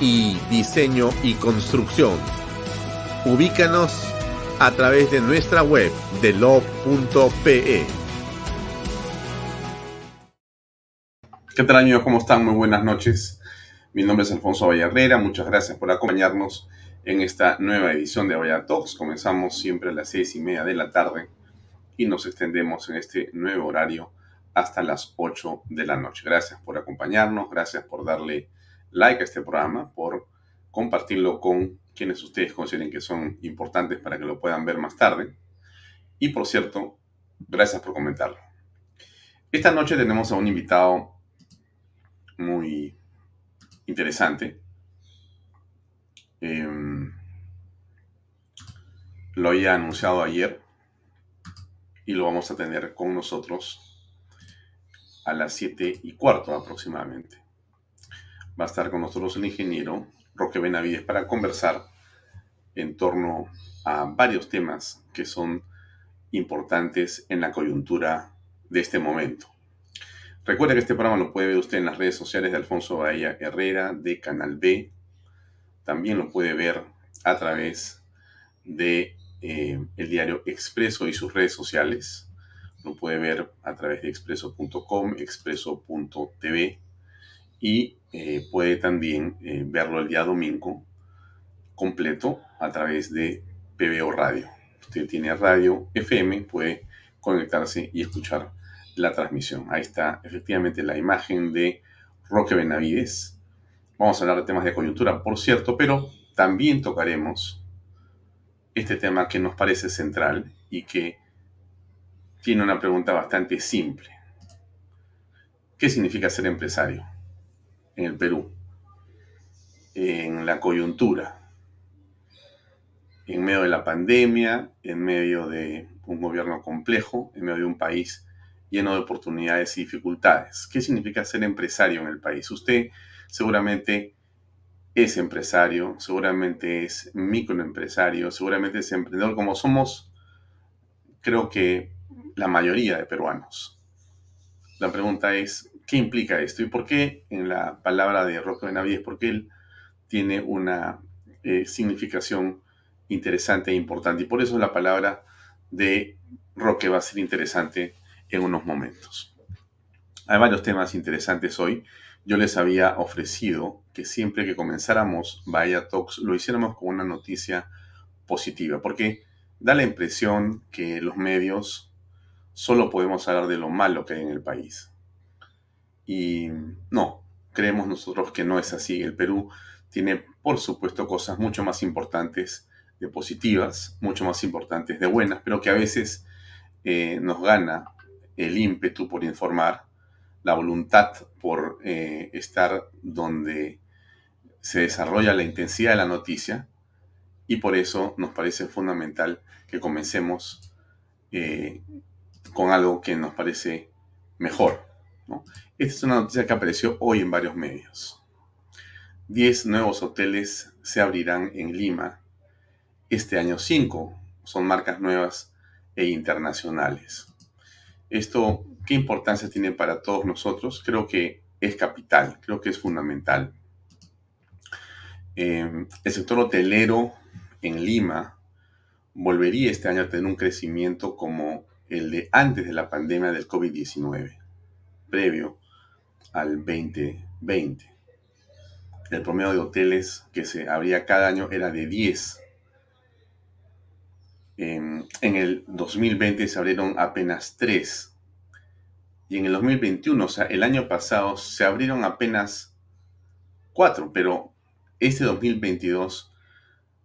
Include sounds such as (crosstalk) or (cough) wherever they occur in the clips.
Y diseño y construcción. Ubícanos a través de nuestra web delo.pe. ¿Qué tal amigos? ¿Cómo están? Muy buenas noches. Mi nombre es Alfonso Vallarrera. Muchas gracias por acompañarnos en esta nueva edición de Vaya Talks. Comenzamos siempre a las seis y media de la tarde y nos extendemos en este nuevo horario hasta las 8 de la noche. Gracias por acompañarnos, gracias por darle like a este programa, por compartirlo con quienes ustedes consideren que son importantes para que lo puedan ver más tarde. Y por cierto, gracias por comentarlo. Esta noche tenemos a un invitado muy interesante. Em, lo había anunciado ayer y lo vamos a tener con nosotros a las 7 y cuarto aproximadamente. Va a estar con nosotros el ingeniero Roque Benavides para conversar en torno a varios temas que son importantes en la coyuntura de este momento. Recuerde que este programa lo puede ver usted en las redes sociales de Alfonso Bahía Herrera de Canal B. También lo puede ver a través de eh, el diario Expreso y sus redes sociales. Lo puede ver a través de expreso.com, expreso.tv y eh, puede también eh, verlo el día domingo completo a través de PBO Radio. Usted tiene radio FM, puede conectarse y escuchar la transmisión. Ahí está efectivamente la imagen de Roque Benavides. Vamos a hablar de temas de coyuntura, por cierto, pero también tocaremos este tema que nos parece central y que tiene una pregunta bastante simple. ¿Qué significa ser empresario en el Perú? En la coyuntura, en medio de la pandemia, en medio de un gobierno complejo, en medio de un país lleno de oportunidades y dificultades. ¿Qué significa ser empresario en el país? Usted seguramente es empresario, seguramente es microempresario, seguramente es emprendedor, como somos, creo que la mayoría de peruanos. La pregunta es, ¿qué implica esto? ¿Y por qué en la palabra de Roque Benavides? Porque él tiene una eh, significación interesante e importante. Y por eso la palabra de Roque va a ser interesante en unos momentos. Hay varios temas interesantes hoy. Yo les había ofrecido que siempre que comenzáramos Vaya Talks lo hiciéramos con una noticia positiva, porque da la impresión que los medios solo podemos hablar de lo malo que hay en el país. Y no, creemos nosotros que no es así. El Perú tiene, por supuesto, cosas mucho más importantes de positivas, mucho más importantes de buenas, pero que a veces eh, nos gana el ímpetu por informar, la voluntad por eh, estar donde se desarrolla la intensidad de la noticia y por eso nos parece fundamental que comencemos eh, con algo que nos parece mejor. Esta es una noticia que apareció hoy en varios medios. 10 nuevos hoteles se abrirán en Lima este año. 5 son marcas nuevas e internacionales. Esto, ¿qué importancia tiene para todos nosotros? Creo que es capital, creo que es fundamental. Eh, el sector hotelero en Lima volvería este año a tener un crecimiento como el de antes de la pandemia del COVID-19, previo al 2020. El promedio de hoteles que se abría cada año era de 10. En, el 2020 se abrieron apenas 3. Y en el 2021, o sea, el año pasado, se abrieron apenas 4, pero este 2022,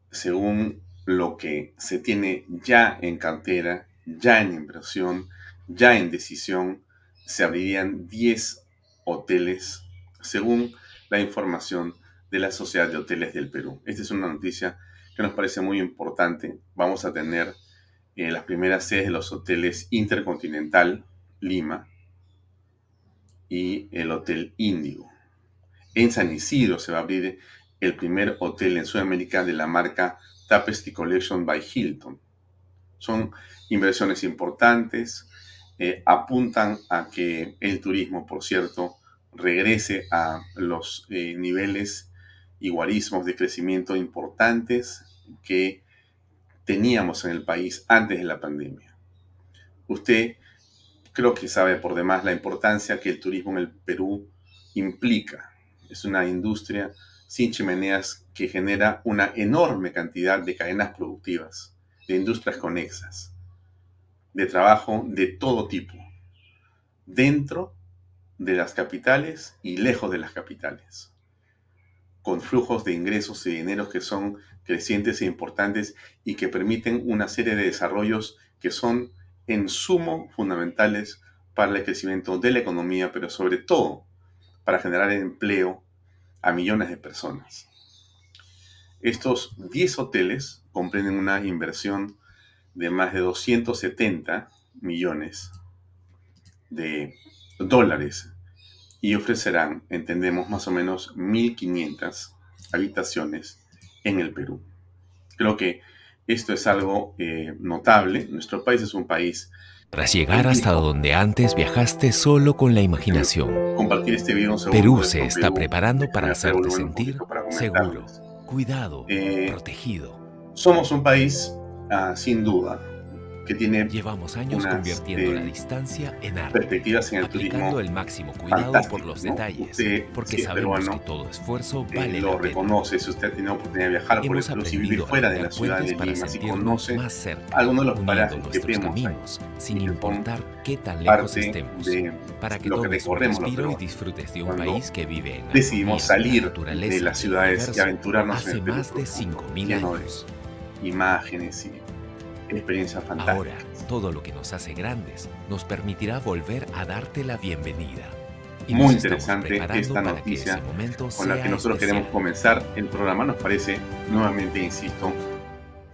según lo que se tiene ya en cartera, ya en inversión, ya en decisión, se abrirían 10 hoteles, según la información de la Sociedad de Hoteles del Perú. Esta es una noticia que nos parece muy importante. Vamos a tener eh, las primeras sedes de los hoteles Intercontinental Lima y el Hotel Índigo. En San Isidro se va a abrir el primer hotel en Sudamérica de la marca Tapestry Collection by Hilton. Son inversiones importantes, eh, apuntan a que el turismo, por cierto, regrese a los eh, niveles y guarismos de crecimiento importantes que teníamos en el país antes de la pandemia. Usted creo que sabe por demás la importancia que el turismo en el Perú implica. Es una industria sin chimeneas que genera una enorme cantidad de cadenas productivas, de industrias conexas, de trabajo de todo tipo, dentro de las capitales y lejos de las capitales, con flujos de ingresos y dineros que son crecientes e importantes y que permiten una serie de desarrollos que son en sumo fundamentales para el crecimiento de la economía, pero sobre todo para generar empleo a millones de personas. Estos 10 hoteles comprenden una inversión de más de 270 millones de dólares y ofrecerán, entendemos, más o menos 1.500 habitaciones en el Perú. Creo que esto es algo eh, notable. Nuestro país es un país tras llegar hasta donde antes viajaste solo con la imaginación. Compartir este video Perú se está preparando para hacerte sentir seguro, cuidado, eh, protegido. Somos un país, uh, sin duda, que tiene Llevamos años convirtiendo la distancia en arte, perspectivas en el aplicando el máximo cuidado por los detalles, porque si sabemos peruano, que todo esfuerzo eh, vale lo la pena. reconoce si usted tiene oportunidad de viajar por Hemos Perú, si vive fuera de la ciudad de Lima, si conoce más cerca, algunos de los parajes que vemos ahí, sin son importar qué tan lejos estemos, de para que lo que recorremos los y disfrutes de un Cuando país que vive en decidimos salir de las ciudades y aventurarnos en el Perú, más de 5.000 lleno de años. imágenes y experiencias fantásticas. Ahora, todo lo que nos hace grandes nos permitirá volver a darte la bienvenida. Y Muy interesante esta noticia con la que nosotros especial. queremos comenzar el programa. Nos parece, nuevamente insisto,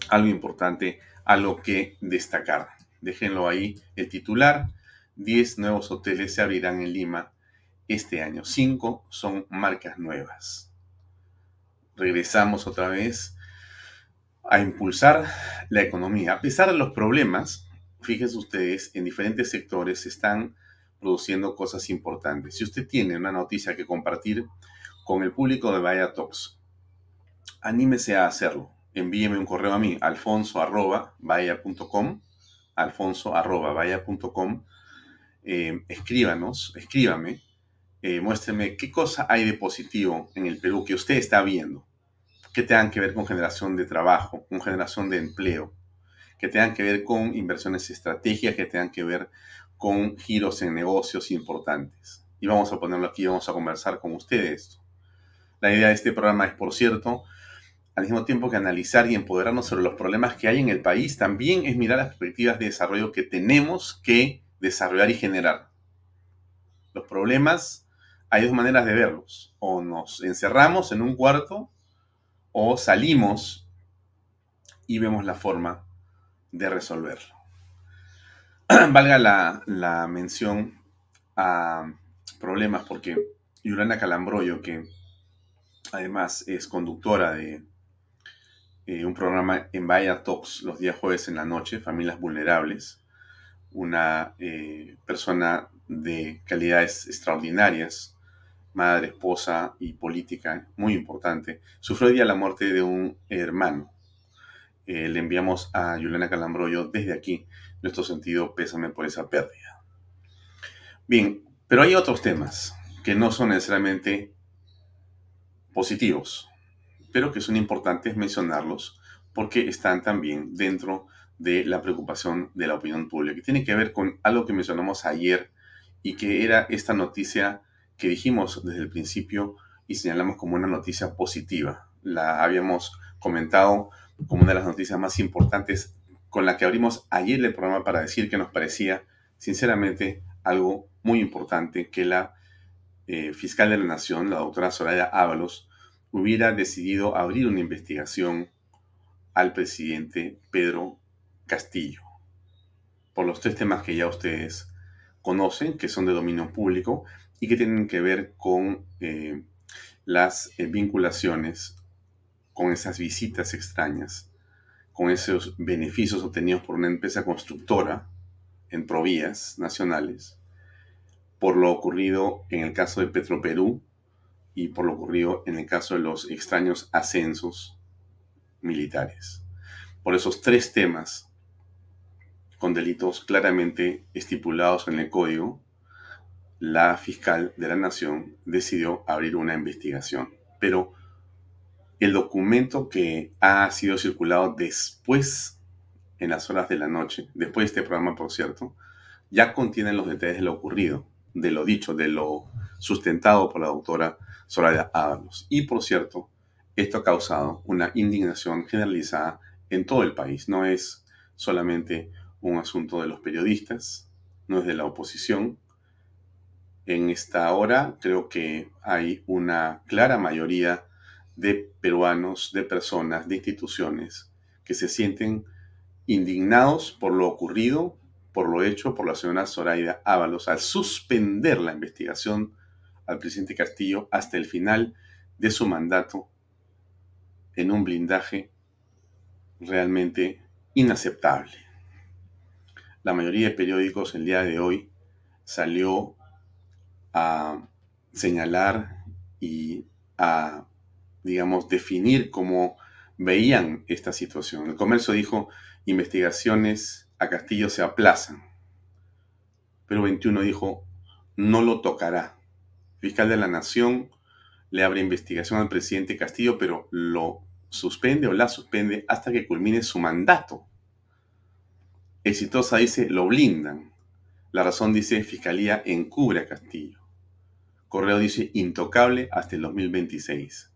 algo importante, algo que destacar. Déjenlo ahí, el titular, 10 nuevos hoteles se abrirán en Lima este año. 5 son marcas nuevas. Regresamos otra vez a impulsar la economía. A pesar de los problemas, fíjense ustedes, en diferentes sectores se están produciendo cosas importantes. Si usted tiene una noticia que compartir con el público de Vaya Talks, anímese a hacerlo. Envíeme un correo a mí, alfonso arroba alfonso arroba. Eh, escríbanos, escríbame, eh, muéstreme qué cosa hay de positivo en el Perú que usted está viendo, que tengan que ver con generación de trabajo, con generación de empleo, que tengan que ver con inversiones estratégicas, que tengan que ver con giros en negocios importantes. Y vamos a ponerlo aquí, vamos a conversar con ustedes. La idea de este programa es, por cierto, al mismo tiempo que analizar y empoderarnos sobre los problemas que hay en el país, también es mirar las perspectivas de desarrollo que tenemos que desarrollar y generar. Los problemas, hay dos maneras de verlos. O nos encerramos en un cuarto o salimos y vemos la forma de resolverlo. (clears throat) Valga la, mención a problemas porque Yolanda Calambroyo, que además es conductora de eh, un programa en Vaya Talks los días jueves en la noche, Familias Vulnerables, una eh, persona de calidades extraordinarias, madre, esposa y política muy importante, sufrió día la muerte de un hermano. Eh, le enviamos a Juliana Calambroyo desde aquí nuestro sentido pésame por esa pérdida. Bien, pero hay otros temas que no son necesariamente positivos, pero que son importantes mencionarlos porque están también dentro de la preocupación de la opinión pública, que tiene que ver con algo que mencionamos ayer y que era esta noticia que dijimos desde el principio y señalamos como una noticia positiva. La habíamos comentado como una de las noticias más importantes con la que abrimos ayer el programa para decir que nos parecía, sinceramente, algo muy importante que la eh, fiscal de la Nación, la doctora Soraya Ábalos, hubiera decidido abrir una investigación al presidente Pedro Castillo por los tres temas que ya ustedes conocen, que son de dominio público y que tienen que ver con eh, las eh, vinculaciones, con esas visitas extrañas, con esos beneficios obtenidos por una empresa constructora en provías nacionales, por lo ocurrido en el caso de Petroperú y por lo ocurrido en el caso de los extraños ascensos militares. Por esos tres temas con delitos claramente estipulados en el código, la fiscal de la nación decidió abrir una investigación. Pero el documento que ha sido circulado después, en las horas de la noche, después de este programa, por cierto, ya contiene los detalles de lo ocurrido, de lo dicho, de lo sustentado por la doctora Soraya Ábalos. Y por cierto, esto ha causado una indignación generalizada en todo el país. No es solamente un asunto de los periodistas, no es de la oposición. En esta hora creo que hay una clara mayoría de peruanos, de personas, de instituciones que se sienten indignados por lo ocurrido, por lo hecho por la señora Zoraida Ábalos al suspender la investigación al presidente Castillo hasta el final de su mandato en un blindaje realmente inaceptable. La mayoría de periódicos el día de hoy salió a señalar y a, digamos, definir cómo veían esta situación. El comercio dijo, investigaciones a Castillo se aplazan. Pero 21 dijo, no lo tocará. Fiscal de la Nación le abre investigación al presidente Castillo, pero lo suspende o la suspende hasta que culmine su mandato. Exitosa dice, lo blindan. La razón dice, Fiscalía encubre a Castillo. Correo dice, intocable hasta el 2026.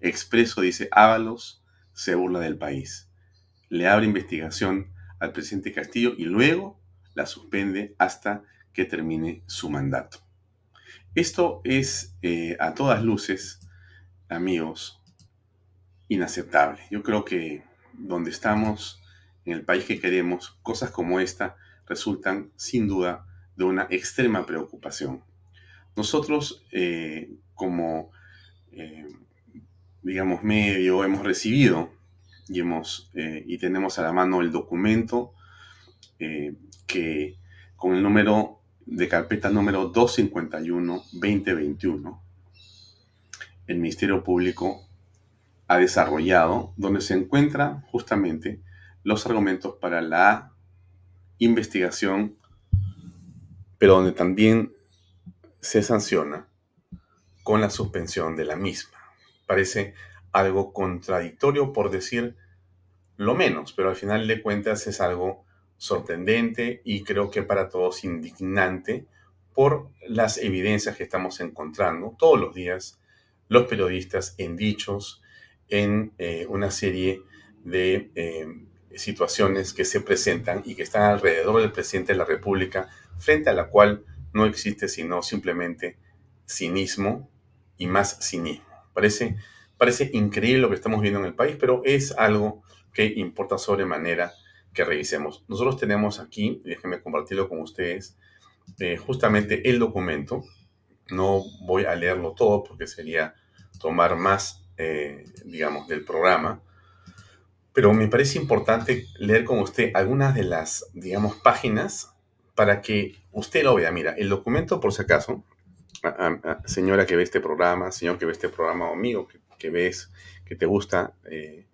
Expreso dice, Ábalos se burla del país. Le abre investigación al presidente Castillo y luego la suspende hasta que termine su mandato. Esto es eh, a todas luces, amigos, inaceptable. Yo creo que donde estamos en el país que queremos, cosas como esta resultan sin duda de una extrema preocupación. Nosotros, eh, como, eh, digamos, medio, hemos recibido y, hemos, eh, y tenemos a la mano el documento que con el número de carpeta número 251-2021, el Ministerio Público ha desarrollado, donde se encuentra justamente los argumentos para la investigación, pero donde también se sanciona con la suspensión de la misma. Parece algo contradictorio por decir lo menos, pero al final de cuentas es algo sorprendente y creo que para todos indignante por las evidencias que estamos encontrando todos los días los periodistas en dichos, en eh, una serie de eh, situaciones que se presentan y que están alrededor del presidente de la República, frente a la cual no existe sino simplemente cinismo y más cinismo. Parece, parece increíble lo que estamos viendo en el país, pero es algo que importa sobremanera que revisemos. Nosotros tenemos aquí, déjenme compartirlo con ustedes, eh, justamente el documento. No voy a leerlo todo porque sería tomar más, eh, digamos, del programa, pero me parece importante leer con usted algunas de las, digamos, páginas para que usted lo vea. Mira, el documento, por si acaso, señora que ve este programa, señor que ve este programa, o amigo que, ves, que te gusta eh,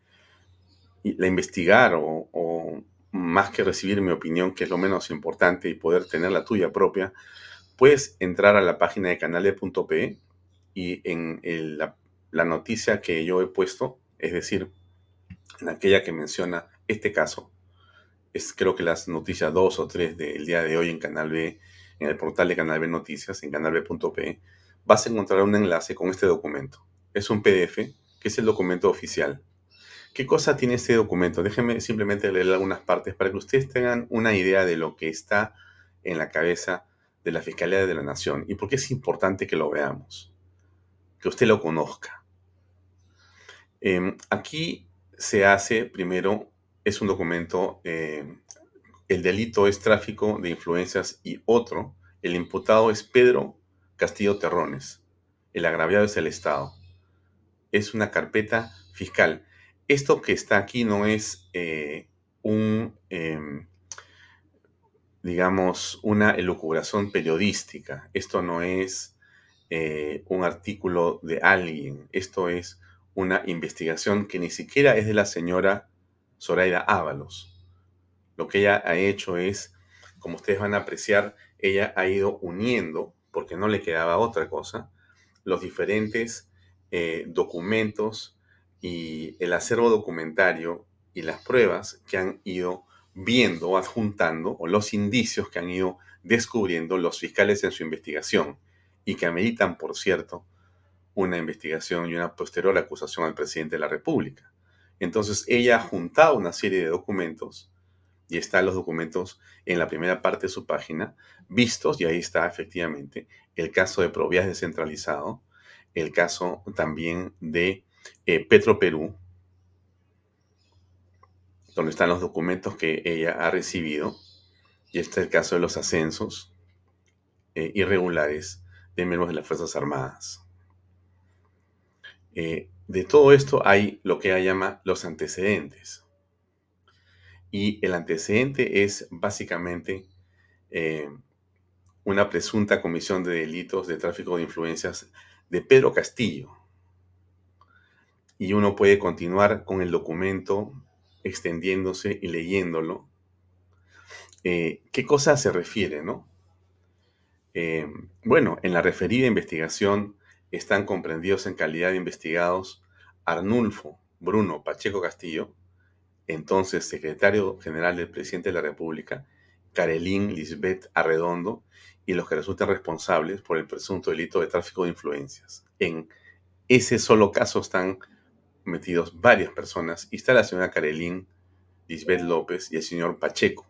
la investigar o, más que recibir mi opinión, que es lo menos importante, y poder tener la tuya propia, puedes entrar a la página de canale.pe y en la, la noticia que yo he puesto, es decir, en aquella que menciona este caso, es creo que las noticias 2 o 3 del día de hoy en Canal B, en el portal de Canal B Noticias, en canalb.pe, vas a encontrar un enlace con este documento. Es un PDF, que es el documento oficial. ¿Qué cosa tiene este documento? Déjenme simplemente leer algunas partes para que ustedes tengan una idea de lo que está en la cabeza de la Fiscalía de la Nación y por qué es importante que lo veamos, que usted lo conozca. Em, aquí se hace primero, es un documento, eh, el delito es tráfico de influencias y otro, el imputado es Pedro Castillo Terrones, el agraviado es el Estado. Es una carpeta fiscal. Esto que está aquí no es eh, un, em, digamos, una elucubración periodística. Esto no es eh, un artículo de alguien. Esto es una investigación que ni siquiera es de la señora Zoraida Ábalos. Lo que ella ha hecho es, como ustedes van a apreciar, ella ha ido uniendo, porque no le quedaba otra cosa, los diferentes eh, documentos y el acervo documentario y las pruebas que han ido viendo adjuntando, o los indicios que han ido descubriendo los fiscales en su investigación, y que ameritan, por cierto, una investigación y una posterior acusación al presidente de la República. Entonces ella ha juntado una serie de documentos y están los documentos en la primera parte de su página vistos y ahí está efectivamente el caso de Provías descentralizado, el caso también de eh, Petro Perú, donde están los documentos que ella ha recibido, y este es el caso de los ascensos eh, irregulares de miembros de las Fuerzas Armadas. Eh, de todo esto hay lo que ella llama los antecedentes. Y el antecedente es básicamente eh, una presunta comisión de delitos de tráfico de influencias de Pedro Castillo. Y uno puede continuar con el documento extendiéndose y leyéndolo. Eh, ¿Qué cosa se refiere, no? bueno, en la referida investigación están comprendidos en calidad de investigados Arnulfo Bruno Pacheco Castillo, entonces secretario general del presidente de la República, Carelín Lisbeth Arredondo y los que resultan responsables por el presunto delito de tráfico de influencias. En ese solo caso están metidos varias personas y está la señora Carelín Lisbeth López y el señor Pacheco.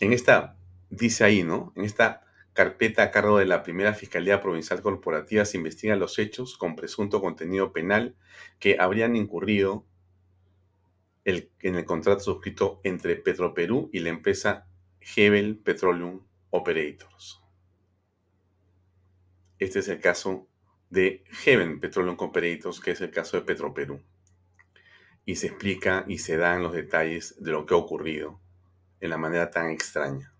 En esta, dice ahí, ¿no? En esta carpeta a cargo de la primera Fiscalía Provincial Corporativa se investigan los hechos con presunto contenido penal que habrían incurrido en el contrato suscrito entre Petroperú y la empresa Hebel Petroleum Operators. Este es el caso de Heaven Petroleum Operators, que es el caso de Petroperú. Y se explica y se dan los detalles de lo que ha ocurrido en la manera tan extraña.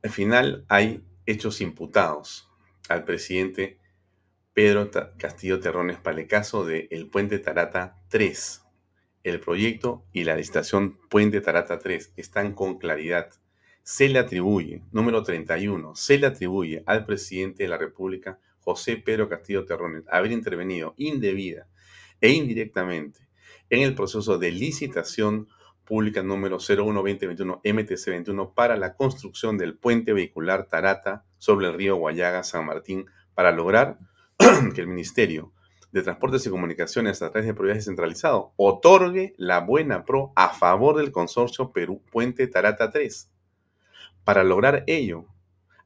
Al final hay hechos imputados al presidente Pedro Castillo Terrones para el caso de el Puente Tarata 3. El proyecto y la licitación Puente Tarata 3 están con claridad. Se le atribuye, número 31, se le atribuye al presidente de la República, José Pedro Castillo Terrones, haber intervenido indebida e indirectamente en el proceso de licitación pública número 01-2021 MTC21 para la construcción del puente vehicular Tarata sobre el río Guayaga San Martín para lograr (clears throat) que el Ministerio de Transportes y Comunicaciones a través de propiedad descentralizado otorgue la buena pro a favor del consorcio Perú Puente Tarata 3. Para lograr ello,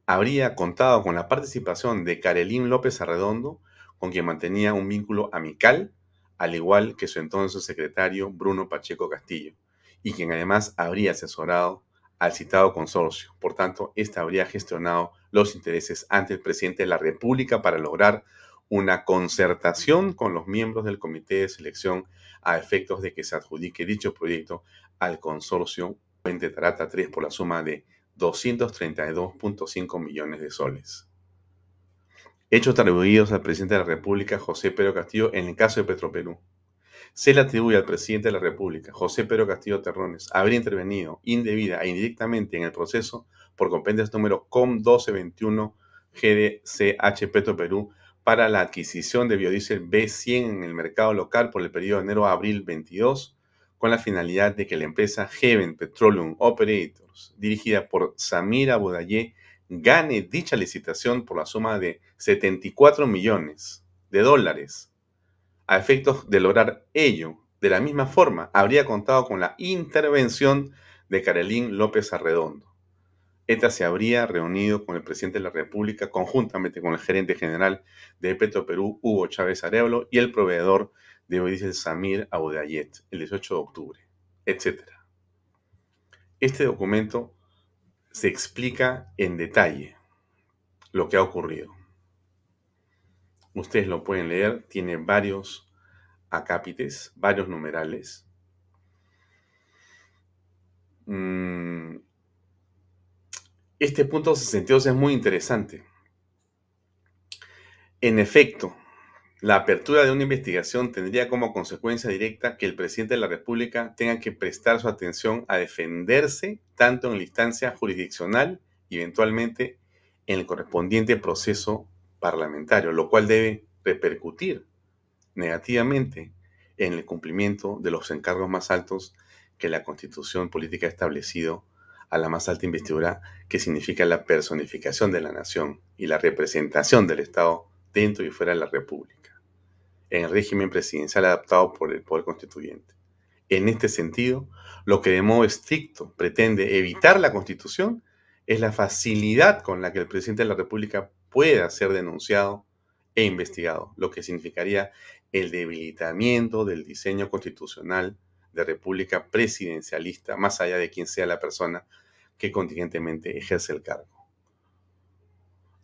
habría contado con la participación de Carelín López Arredondo, con quien mantenía un vínculo amical, al igual que su entonces secretario Bruno Pacheco Castillo y quien además habría asesorado al citado consorcio. Por tanto, éste habría gestionado los intereses ante el presidente de la República para lograr una concertación con los miembros del comité de selección a efectos de que se adjudique dicho proyecto al consorcio Puente Tarata 3 por la suma de 232.5 millones de soles. Hechos atribuidos al presidente de la República, José Pedro Castillo, en el caso de Petroperú. Se le atribuye al presidente de la República, José Pedro Castillo Terrones, haber intervenido indebida e indirectamente en el proceso por compendios número COM 1221 GDCH Petroperú para la adquisición de biodiesel B100 en el mercado local por el periodo de enero a abril 22 con la finalidad de que la empresa Heaven Petroleum Operators, dirigida por Samira Budaye, gane dicha licitación por la suma de 74 millones de dólares. A efectos de lograr ello, de la misma forma, habría contado con la intervención de Carolín López Arredondo. ETA se habría reunido con el presidente de la República conjuntamente con el gerente general de Perú, Hugo Chávez Arevalo, y el proveedor de dice Samir Audayet, el 18 de octubre, etc. Este documento se explica en detalle lo que ha ocurrido. Ustedes lo pueden leer, tiene varios acápites, varios numerales. Mm, este punto 62 es muy interesante. En efecto, la apertura de una investigación tendría como consecuencia directa que el presidente de la República tenga que prestar su atención a defenderse tanto en la instancia jurisdiccional y eventualmente en el correspondiente proceso parlamentario, lo cual debe repercutir negativamente en el cumplimiento de los encargos más altos que la constitución política ha establecido a la más alta investidura, que significa la personificación de la nación y la representación del Estado dentro y fuera de la República en el régimen presidencial adaptado por el Poder Constituyente. En este sentido, lo que de modo estricto pretende evitar la Constitución es la facilidad con la que el presidente de la República pueda ser denunciado e investigado, lo que significaría el debilitamiento del diseño constitucional de república presidencialista, más allá de quien sea la persona que contingentemente ejerce el cargo.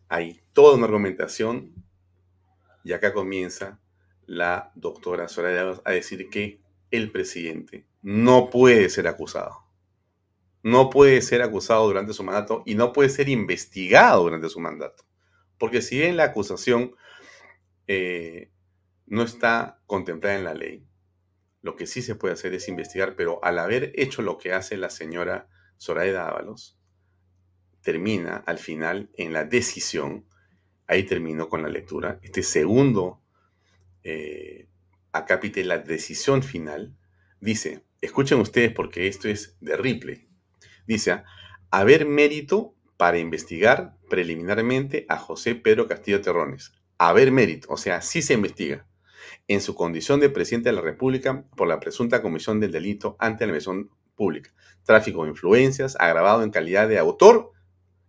Hay toda una argumentación y acá comienza la doctora Soraya a decir que el presidente no puede ser acusado. No puede ser acusado durante su mandato y no puede ser investigado durante su mandato. Porque si bien la acusación eh, no está contemplada en la ley, lo que sí se puede hacer es investigar, pero al haber hecho lo que hace la señora Soraya Ábalos, termina al final en la decisión, ahí termino con la lectura, este segundo eh, acápite la decisión final, dice, escuchen ustedes porque esto es de Ripley, dice, haber mérito para investigar preliminarmente a José Pedro Castillo Terrones. Haber mérito, o sea, sí se investiga, en su condición de presidente de la República por la presunta comisión del delito ante la misión pública, tráfico de influencias agravado en calidad de autor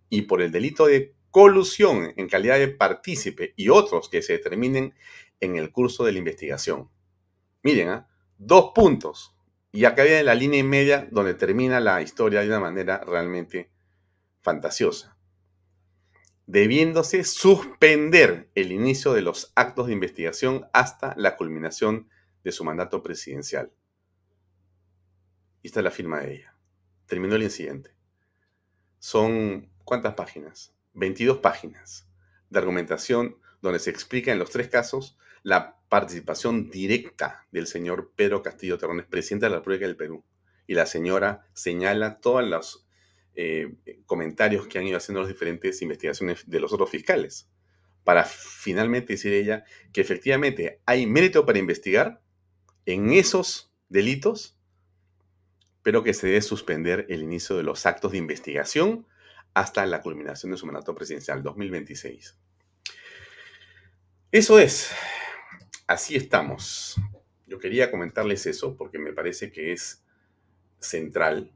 y por el delito de colusión en calidad de partícipe y otros que se determinen en el curso de la investigación. Miren, ¿ah? dos puntos. Y acá viene la línea y media donde termina la historia de una manera realmente fantasiosa. Debiéndose suspender el inicio de los actos de investigación hasta la culminación de su mandato presidencial. Y esta es la firma de ella. Terminó el incidente. Son, ¿cuántas páginas? 22 páginas de argumentación donde se explica en los tres casos la participación directa del señor Pedro Castillo Terrones, presidente de la República del Perú. Y la señora señala todos los eh, comentarios que han ido haciendo las diferentes investigaciones de los otros fiscales, para finalmente decir ella que efectivamente hay mérito para investigar en esos delitos, pero que se debe suspender el inicio de los actos de investigación hasta la culminación de su mandato presidencial 2026. Eso es así estamos. Yo quería comentarles eso porque me parece que es central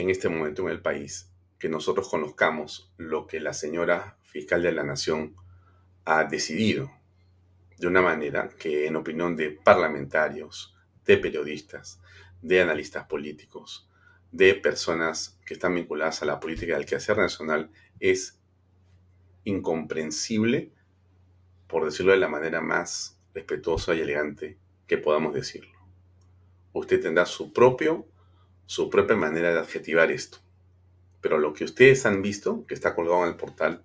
en este momento en el país que nosotros conozcamos lo que la señora fiscal de la Nación ha decidido de una manera que en opinión de parlamentarios, de periodistas, de analistas políticos, de personas que están vinculadas a la política del quehacer nacional, es incomprensible, por decirlo de la manera más respetuosa y elegante que podamos decirlo. Usted tendrá su propio, su propia manera de adjetivar esto. Pero lo que ustedes han visto, que está colgado en el portal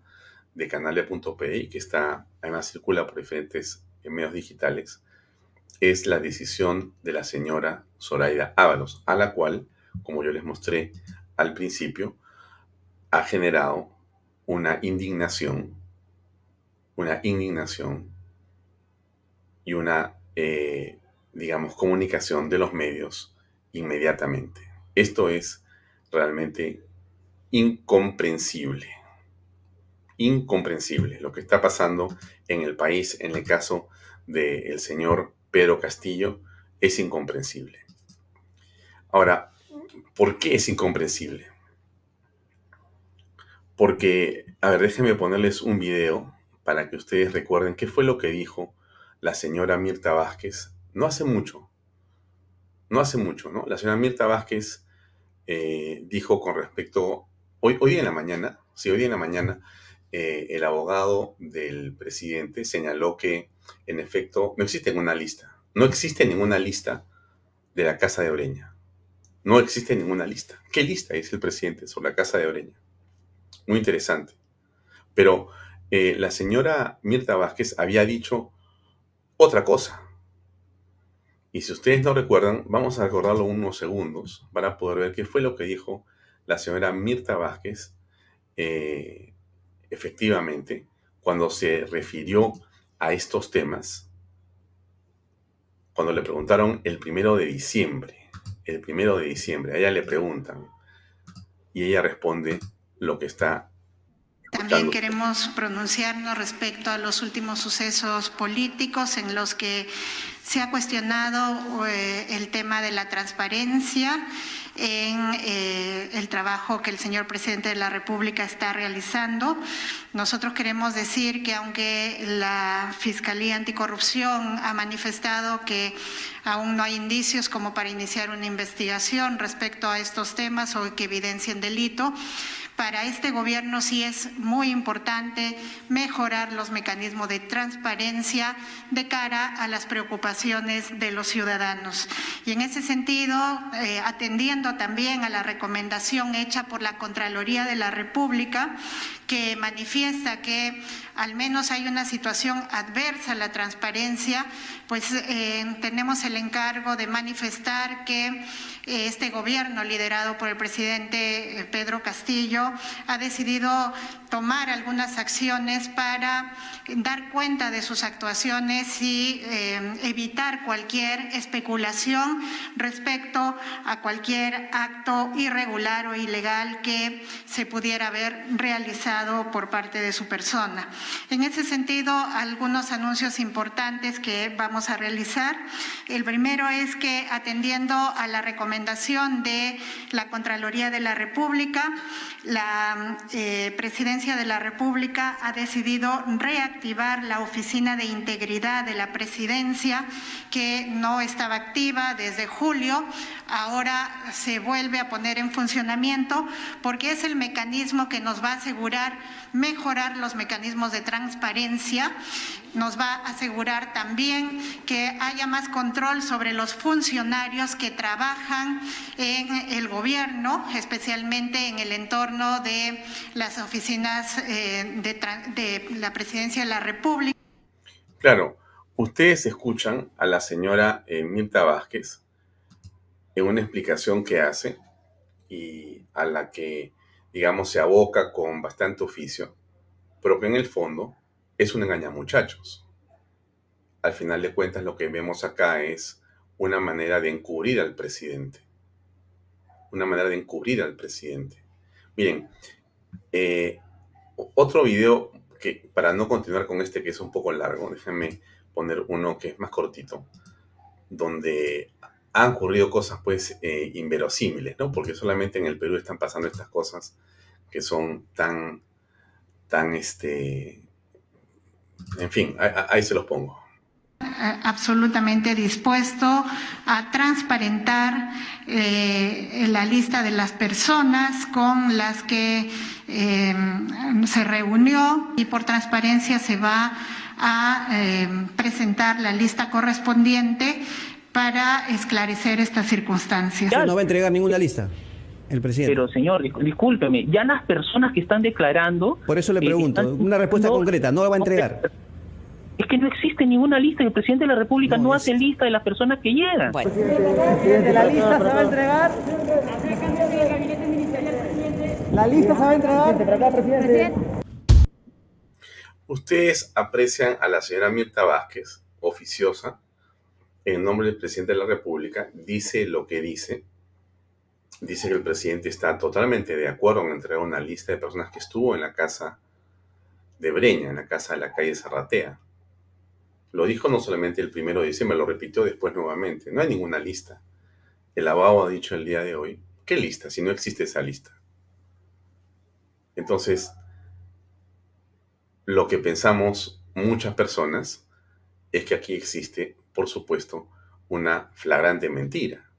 de canale.pi, que está, además circula por diferentes medios digitales, es la decisión de la señora Zoraida Ábalos, a la cual, como yo les mostré al principio, ha generado una indignación, una indignación y una, eh, digamos, comunicación de los medios inmediatamente. Esto es realmente incomprensible. Incomprensible lo que está pasando en el país en el caso del señor Pedro Castillo es incomprensible. Ahora, ¿por qué es incomprensible? Porque, a ver, déjenme ponerles un video para que ustedes recuerden qué fue lo que dijo la señora Mirta Vázquez no hace mucho. No hace mucho, ¿no? La señora Mirta Vázquez eh, dijo con respecto, hoy, hoy en la mañana, sí, hoy en la mañana, eh, el abogado del presidente señaló que, en efecto, no existe ninguna lista. No existe ninguna lista de la Casa de Oreña. No existe ninguna lista. ¿Qué lista dice el presidente sobre la Casa de Oreña? Muy interesante. Pero eh, la señora Mirta Vázquez había dicho otra cosa. Y si ustedes no recuerdan, vamos a recordarlo unos segundos para poder ver qué fue lo que dijo la señora Mirta Vázquez eh, efectivamente, cuando se refirió a estos temas, cuando le preguntaron el primero de diciembre, el primero de diciembre, a ella le preguntan y ella responde lo que está. También queremos pronunciarnos respecto a los últimos sucesos políticos en los que se ha cuestionado eh, el tema de la transparencia en eh, el trabajo que el señor presidente de la República está realizando. Nosotros queremos decir que aunque la Fiscalía Anticorrupción ha manifestado que aún no hay indicios como para iniciar una investigación respecto a estos temas o que evidencien delito, para este gobierno sí es muy importante mejorar los mecanismos de transparencia de cara a las preocupaciones de los ciudadanos. Y en ese sentido, eh, atendiendo también a la recomendación hecha por la Contraloría de la República, que manifiesta que al menos hay una situación adversa a la transparencia, pues eh, tenemos el encargo de manifestar que eh, este gobierno liderado por el presidente eh, Pedro Castillo ha decidido tomar algunas acciones para dar cuenta de sus actuaciones y evitar cualquier especulación respecto a cualquier acto irregular o ilegal que se pudiera haber realizado por parte de su persona. En ese sentido, algunos anuncios importantes que vamos a realizar. El primero es que atendiendo a la recomendación de la Contraloría de la República, la eh, Presidencia de la República ha decidido reactivar la Oficina de Integridad de la Presidencia, que no estaba activa desde julio, ahora se vuelve a poner en funcionamiento porque es el mecanismo que nos va a asegurar mejorar los mecanismos de transparencia, nos va a asegurar también que haya más control sobre los funcionarios que trabajan en el gobierno, especialmente en el entorno de las oficinas eh, de, la Presidencia de la República. Claro, ustedes escuchan a la señora eh, Mirta Vázquez en una explicación que hace y a la que, digamos, se aboca con bastante oficio, pero que en el fondo es un engañamuchachos. Al final de cuentas, lo que vemos acá es una manera de encubrir al presidente. Una manera de encubrir al presidente. Miren, eh, otro video que, para no continuar con este que es un poco largo, déjenme poner uno que es más cortito, donde han ocurrido cosas pues eh, inverosímiles, ¿no? Porque solamente en el Perú están pasando estas cosas que son tan, tan, este, en fin, ahí, se los pongo. eh, absolutamente dispuesto a transparentar eh, la lista de las personas con las que eh, se reunió y por transparencia se va a presentar la lista correspondiente para esclarecer estas circunstancias. No va a entregar ninguna lista. El presidente. Pero señor, discúlpeme, ya las personas que están declarando... Por eso le pregunto, una respuesta concreta, no la va a entregar. Es que no existe ninguna lista. El presidente de la República no, hace lista de las personas que llegan. Bueno. ¿La lista se va a entregar? ¿La lista se va a entregar? Ustedes aprecian a la señora Mirta Vázquez, oficiosa, en nombre del presidente de la República, dice lo que dice. Dice que el presidente está totalmente de acuerdo en entregar una lista de personas que estuvo en la casa de Breña, en la casa de la calle Zarratea. Lo dijo no solamente el primero de diciembre, lo repitió después nuevamente. No hay ninguna lista. El abogado ha dicho el día de hoy, ¿qué lista si no existe esa lista? Entonces, lo que pensamos muchas personas es que aquí existe, por supuesto, una flagrante mentira.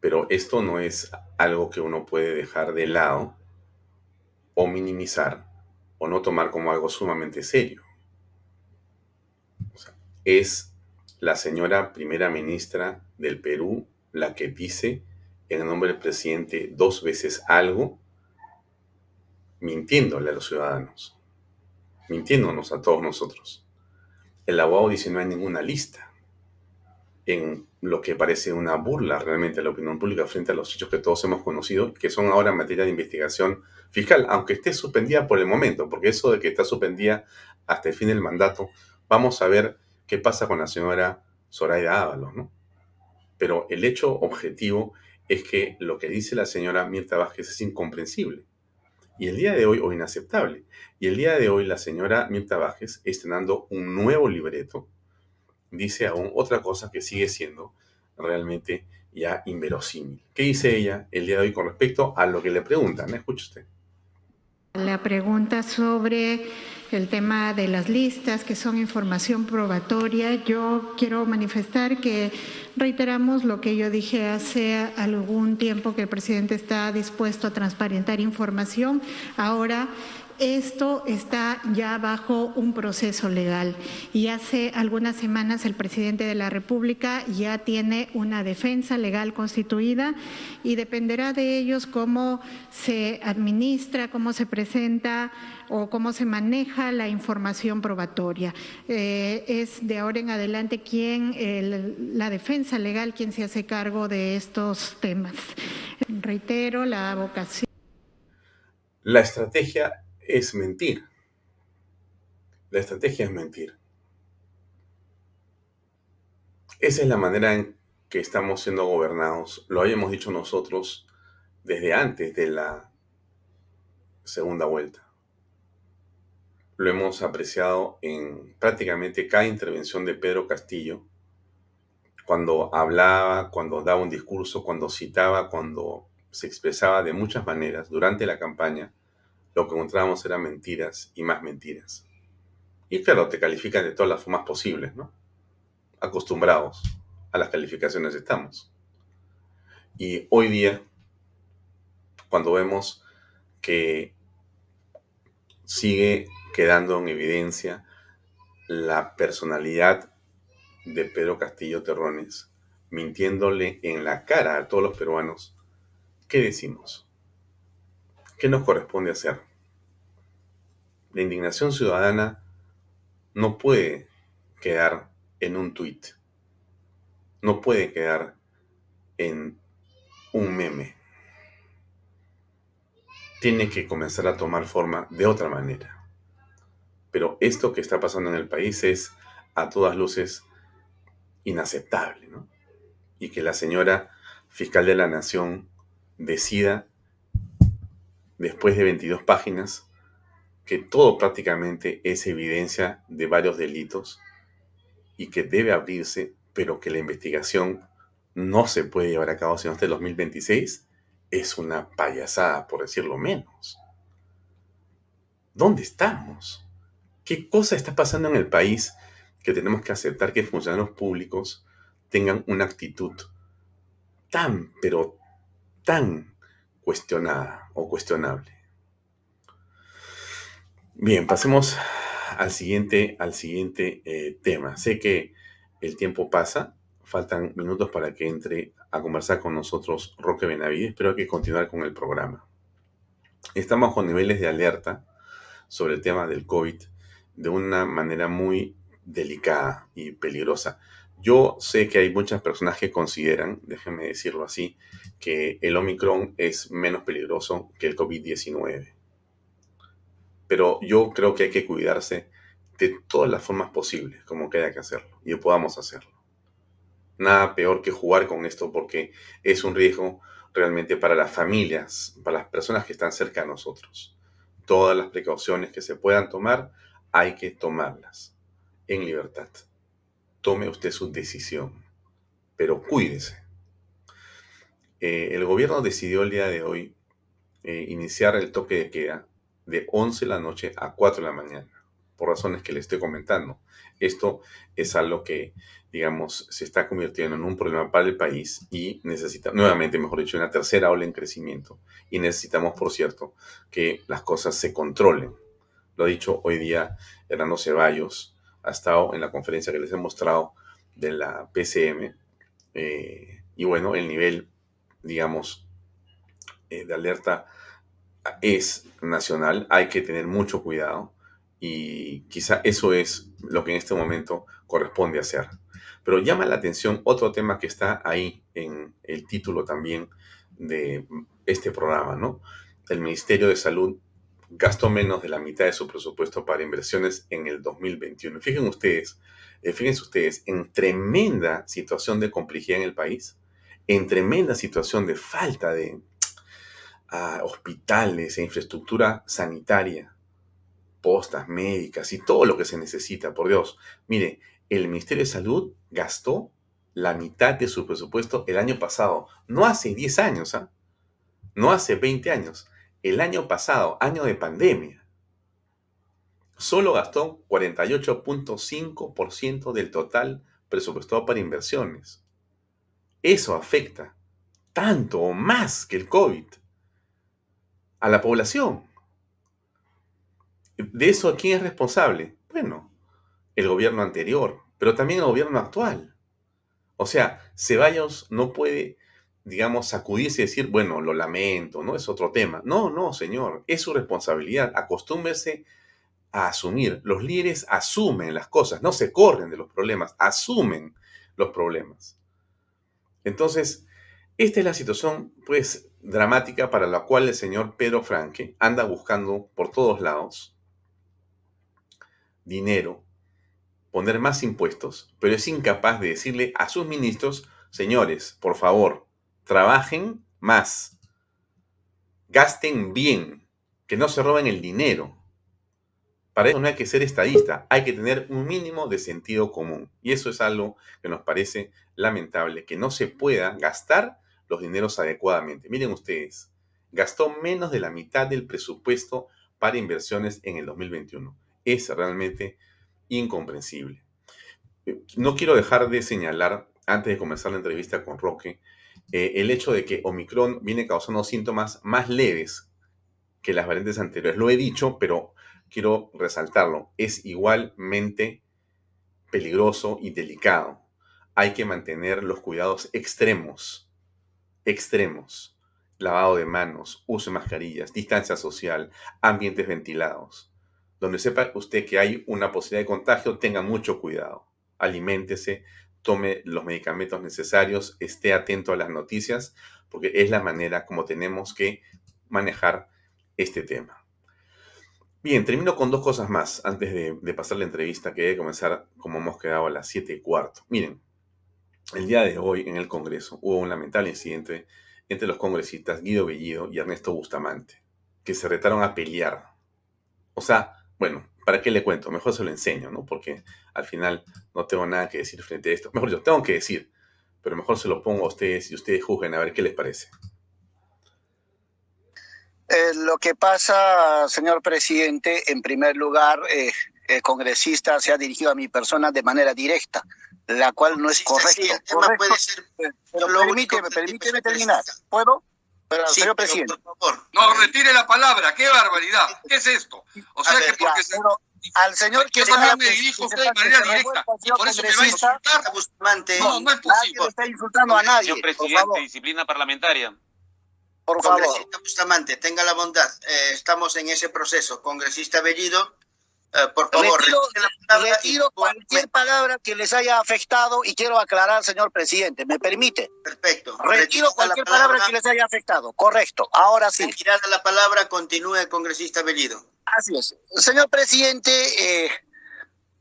Pero esto no es algo que uno puede dejar de lado o minimizar o no tomar como algo sumamente serio es la señora primera ministra del Perú la que dice en nombre del presidente dos veces algo, mintiéndole a los ciudadanos, mintiéndonos a todos nosotros. El abogado dice no hay ninguna lista en lo que parece una burla realmente a la opinión pública frente a los hechos que todos hemos conocido, que son ahora materia de investigación fiscal, aunque esté suspendida por el momento, porque eso de que está suspendida hasta el fin del mandato, vamos a ver qué pasa con la señora Zoraida Ábalos, ¿no? Pero el hecho objetivo es que lo que dice la señora Mirta Vázquez es incomprensible. Y el día de hoy, o inaceptable. Y el día de hoy, la señora Mirta Vázquez, estrenando un nuevo libreto, dice aún otra cosa que sigue siendo realmente ya inverosímil. ¿Qué dice ella el día de hoy con respecto a lo que le preguntan? Escuche usted. La pregunta sobre el tema de las listas, que son información probatoria, yo quiero manifestar que reiteramos lo que yo dije hace algún tiempo, que el presidente está dispuesto a transparentar información. Ahora esto está ya bajo un proceso legal y hace algunas semanas el presidente de la República ya tiene una defensa legal constituida y dependerá de ellos cómo se administra, cómo se presenta o cómo se maneja la información probatoria. Eh, es de ahora en adelante quien, la defensa legal, quien se hace cargo de estos temas. Reitero la vocación. La estrategia es mentir. La estrategia es mentir. Esa es la manera en que estamos siendo gobernados. Lo habíamos dicho nosotros desde antes de la segunda vuelta. Lo hemos apreciado en prácticamente cada intervención de Pedro Castillo, cuando hablaba, cuando daba un discurso, cuando citaba, cuando se expresaba de muchas maneras durante la campaña lo que encontrábamos eran mentiras y más mentiras. Y claro, te califican de todas las formas posibles, ¿no? Acostumbrados a las calificaciones estamos. Y hoy día, cuando vemos que sigue quedando en evidencia la personalidad de Pedro Castillo Terrones, mintiéndole en la cara a todos los peruanos, ¿qué decimos? ¿Qué nos corresponde hacer? La indignación ciudadana no puede quedar en un tuit, no puede quedar en un meme. Tiene que comenzar a tomar forma de otra manera. Pero esto que está pasando en el país es a todas luces inaceptable, ¿no? Y que la señora fiscal de la nación decida después de 22 páginas, que todo prácticamente es evidencia de varios delitos y que debe abrirse, pero que la investigación no se puede llevar a cabo sino hasta el 2026, es una payasada, por decirlo menos. ¿Dónde estamos? ¿Qué cosa está pasando en el país que tenemos que aceptar que funcionarios públicos tengan una actitud tan, pero tan cuestionada o cuestionable. Bien, pasemos al siguiente, al siguiente eh, tema. Sé que el tiempo pasa, faltan minutos para que entre a conversar con nosotros Roque Benavides, pero hay que continuar con el programa. Estamos con niveles de alerta sobre el tema del COVID de una manera muy delicada y peligrosa. Yo sé que hay muchas personas que consideran, déjenme decirlo así, que el Omicron es menos peligroso que el COVID-19. Pero yo creo que hay que cuidarse de todas las formas posibles, como que haya que hacerlo, y podamos hacerlo. Nada peor que jugar con esto porque es un riesgo realmente para las familias, para las personas que están cerca de nosotros. Todas las precauciones que se puedan tomar, hay que tomarlas en libertad. Tome usted su decisión, pero cuídese. Eh, el gobierno decidió el día de hoy eh, iniciar el toque de queda de 11 de la noche a 4 de la mañana, por razones que le estoy comentando. Esto es algo que, digamos, se está convirtiendo en un problema para el país y necesita, nuevamente, mejor dicho, una tercera ola en crecimiento. Y necesitamos, por cierto, que las cosas se controlen. Lo ha dicho hoy día Hernando Ceballos, ha estado en la conferencia que les he mostrado de la PCM. Eh, y bueno, el nivel, digamos, eh, de alerta es nacional, hay que tener mucho cuidado y quizá eso es lo que en este momento corresponde hacer. Pero llama la atención otro tema que está ahí en el título también de este programa, ¿no? El Ministerio de Salud gastó menos de la mitad de su presupuesto para inversiones en el 2021. Fíjense ustedes, eh, fíjense ustedes, en tremenda situación de complejidad en el país, en tremenda situación de falta de hospitales e infraestructura sanitaria, postas médicas y todo lo que se necesita, por Dios. Mire, el Ministerio de Salud gastó la mitad de su presupuesto el año pasado, no hace 10 años, ¿ah? no hace 20 años, el año pasado, año de pandemia. Solo gastó 48.5% del total presupuestado para inversiones. Eso afecta tanto o más que el COVID a la población. ¿De eso quién es responsable? Bueno, el gobierno anterior, pero también el gobierno actual. O sea, Ceballos no puede, digamos, sacudirse y decir, bueno, lo lamento, no es otro tema. No, no, señor, es su responsabilidad. Acostúmbrese a asumir. Los líderes asumen las cosas, no se corren de los problemas, asumen los problemas. Entonces, esta es la situación, pues, dramática para la cual el señor Pedro Franque anda buscando por todos lados dinero, poner más impuestos, pero es incapaz de decirle a sus ministros, señores, por favor, trabajen más, gasten bien, que no se roben el dinero. Para eso no hay que ser estadista, hay que tener un mínimo de sentido común. Y eso es algo que nos parece lamentable, que no se pueda gastar los dineros adecuadamente. Miren ustedes, gastó menos de la mitad del presupuesto para inversiones en el 2021 es realmente incomprensible. No quiero dejar de señalar, antes de comenzar la entrevista con Roque, eh, el hecho de que Omicron viene causando síntomas más leves que las variantes anteriores. Lo he dicho, pero quiero resaltarlo. Es igualmente peligroso y delicado. Hay que mantener los cuidados extremos, extremos. Lavado de manos, uso de mascarillas, distancia social, ambientes ventilados donde sepa usted que hay una posibilidad de contagio, tenga mucho cuidado. Aliméntese, tome los medicamentos necesarios, esté atento a las noticias, porque es la manera como tenemos que manejar este tema. Bien, termino con dos cosas más antes de, pasar la entrevista que debe comenzar como hemos quedado a las 7 y cuarto. Miren, el día de hoy en el Congreso hubo un lamentable incidente entre los congresistas Guido Bellido y Ernesto Bustamante, que se retaron a pelear. O sea, bueno, ¿para qué le cuento? Mejor se lo enseño, ¿no? Porque al final no tengo nada que decir frente a esto. Mejor yo tengo que decir, pero mejor se lo pongo a ustedes y ustedes juzguen a ver qué les parece. Eh, lo que pasa, señor presidente, en primer lugar, eh, el congresista se ha dirigido a mi persona de manera directa, la cual no es correcta. Sí, puede ser. Pero permíteme, permíteme terminar. ¿Puedo? Pero, señor presidente. por favor. No, retire la palabra. ¡Qué barbaridad! ¿Qué es esto? O sea que porque se... al señor que yo me dirijo usted de manera directa y por eso me va a insultar. No, no es posible. Nadie está insultando a nadie. Señor presidente, disciplina parlamentaria. Por favor. Congresista Bustamante, tenga la bondad. Eh, estamos en ese proceso. Congresista Bellido, eh, por favor, retiro, cualquier palabra que les haya afectado y quiero aclarar, señor presidente, ¿me permite? Perfecto. Retiro cualquier palabra, que les haya afectado. Correcto. Ahora sí. Retirada la palabra, continúe el congresista Bellido. Así es. Señor presidente, eh,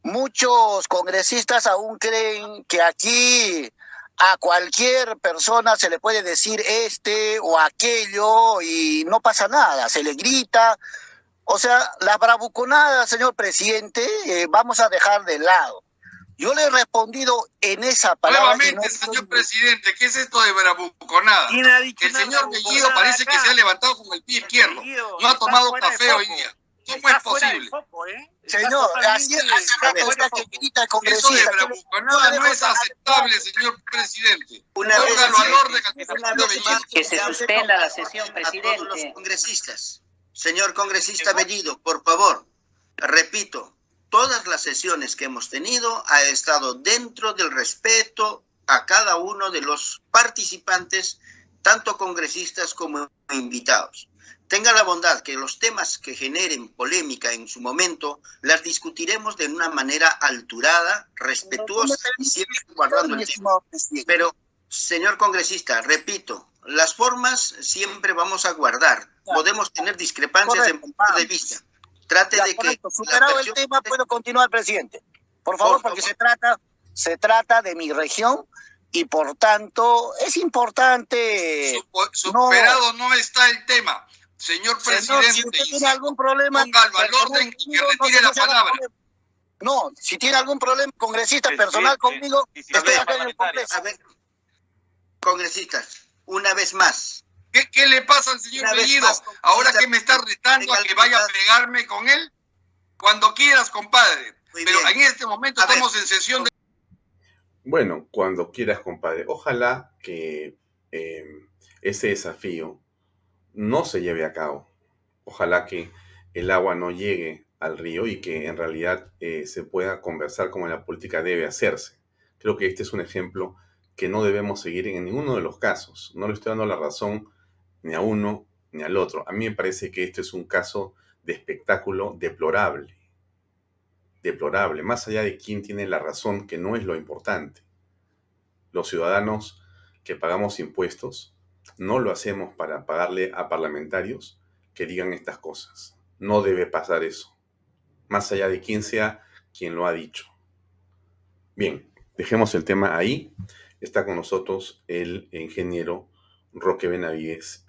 muchos congresistas aún creen que aquí a cualquier persona se le puede decir este o aquello y no pasa nada, se le grita, o sea, la bravuconada, señor presidente, eh, vamos a dejar de lado. Yo le he respondido en esa palabra. Nuevamente, señor presidente, ¿qué es esto de bravuconada? Que el señor Bellido parece que se ha levantado con el pie izquierdo. No ha tomado café hoy día. ¿Cómo es posible? ¿eh? Señor, así hace rato está que grita el congresista. Eso de bravuconada no es aceptable, señor presidente. Una Póngalo al orden que se suspenda la sesión, presidente. los congresistas. Señor congresista Bellido, por favor, repito, todas las sesiones que hemos tenido ha estado dentro del respeto a cada uno de los participantes, tanto congresistas como invitados. Tenga la bondad que los temas que generen polémica en su momento las discutiremos de una manera alturada, respetuosa y siempre guardando el tiempo. Pero, señor congresista, repito, las formas siempre vamos a guardar podemos tener discrepancias en punto de vista. Trate de que... Superado el tema, puedo continuar, presidente. Por favor, porque se trata, se trata de mi región y por tanto es importante... superado no, está el tema. Señor presidente, si usted tiene algún problema, ponga al valor de que retire la palabra. No, si tiene algún problema congresista personal conmigo, estoy acá en el Congreso. A ver, congresistas, una vez más, ¿Qué, le pasa al señor Bellido? Ahora que me está retando a que vaya a pegarme con él. Cuando quieras, compadre. Pero en este momento estamos en sesión de... Bueno, cuando quieras, compadre. Ojalá que em, ese desafío no se lleve a cabo. Ojalá que el agua no llegue al río y que en realidad eh, se pueda conversar como la política debe hacerse. Creo que este es un ejemplo que no debemos seguir en ninguno de los casos. No le estoy dando la razón ni a uno ni al otro. A mí me parece que esto es un caso de espectáculo deplorable. Deplorable, más allá de quién tiene la razón, que no es lo importante. Los ciudadanos que pagamos impuestos no lo hacemos para pagarle a parlamentarios que digan estas cosas. No debe pasar eso. Más allá de quién sea quien lo ha dicho. Bien, dejemos el tema ahí. Está con nosotros el ingeniero Roque Benavides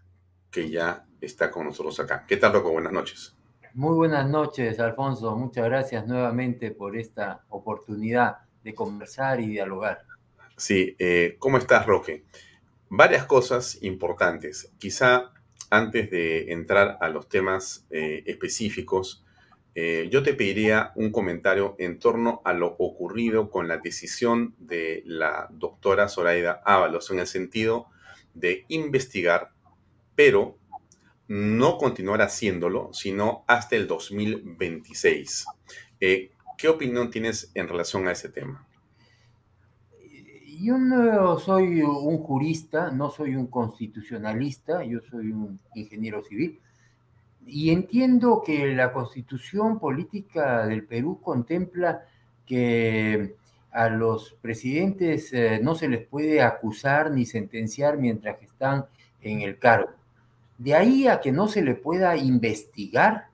que ya está con nosotros acá. ¿Qué tal, Rocco? Buenas noches. Muy buenas noches, Alfonso. Muchas gracias nuevamente por esta oportunidad de conversar y dialogar. Sí, eh, ¿cómo estás, Roque? Varias cosas importantes. Quizá antes de entrar a los temas eh, específicos, eh, yo te pediría un comentario en torno a lo ocurrido con la decisión de la doctora Zoraida Ábalos en el sentido de investigar pero no continuar haciéndolo, sino hasta el 2026. Eh, ¿Qué opinión tienes en relación a ese tema? Yo no soy un jurista, no soy un constitucionalista, yo soy un ingeniero civil y entiendo que la constitución política del Perú contempla que a los presidentes eh, no se les puede acusar ni sentenciar mientras están en el cargo. De ahí a que no se le pueda investigar,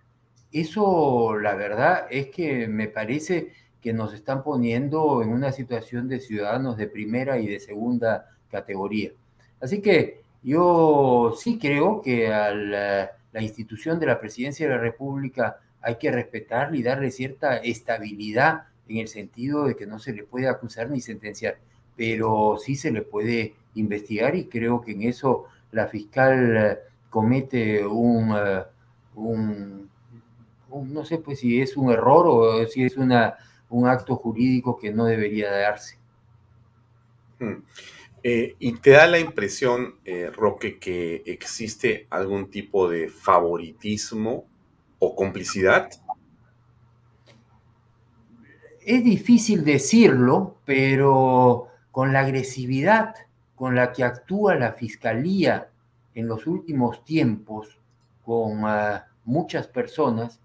eso la verdad es que me parece que nos están poniendo en una situación de ciudadanos de primera y de segunda categoría. Así que yo sí creo que a la, institución de la presidencia de la República hay que respetarle y darle cierta estabilidad en el sentido de que no se le puede acusar ni sentenciar, pero sí se le puede investigar y creo que en eso la fiscal comete un, eh, no sé pues si es un error o si es una, un acto jurídico que no debería darse. Hmm. Eh, ¿Y te da la impresión, eh, Roque, que existe algún tipo de favoritismo o complicidad? Es difícil decirlo, pero con la agresividad con la que actúa la Fiscalía en los últimos tiempos con ah, muchas personas,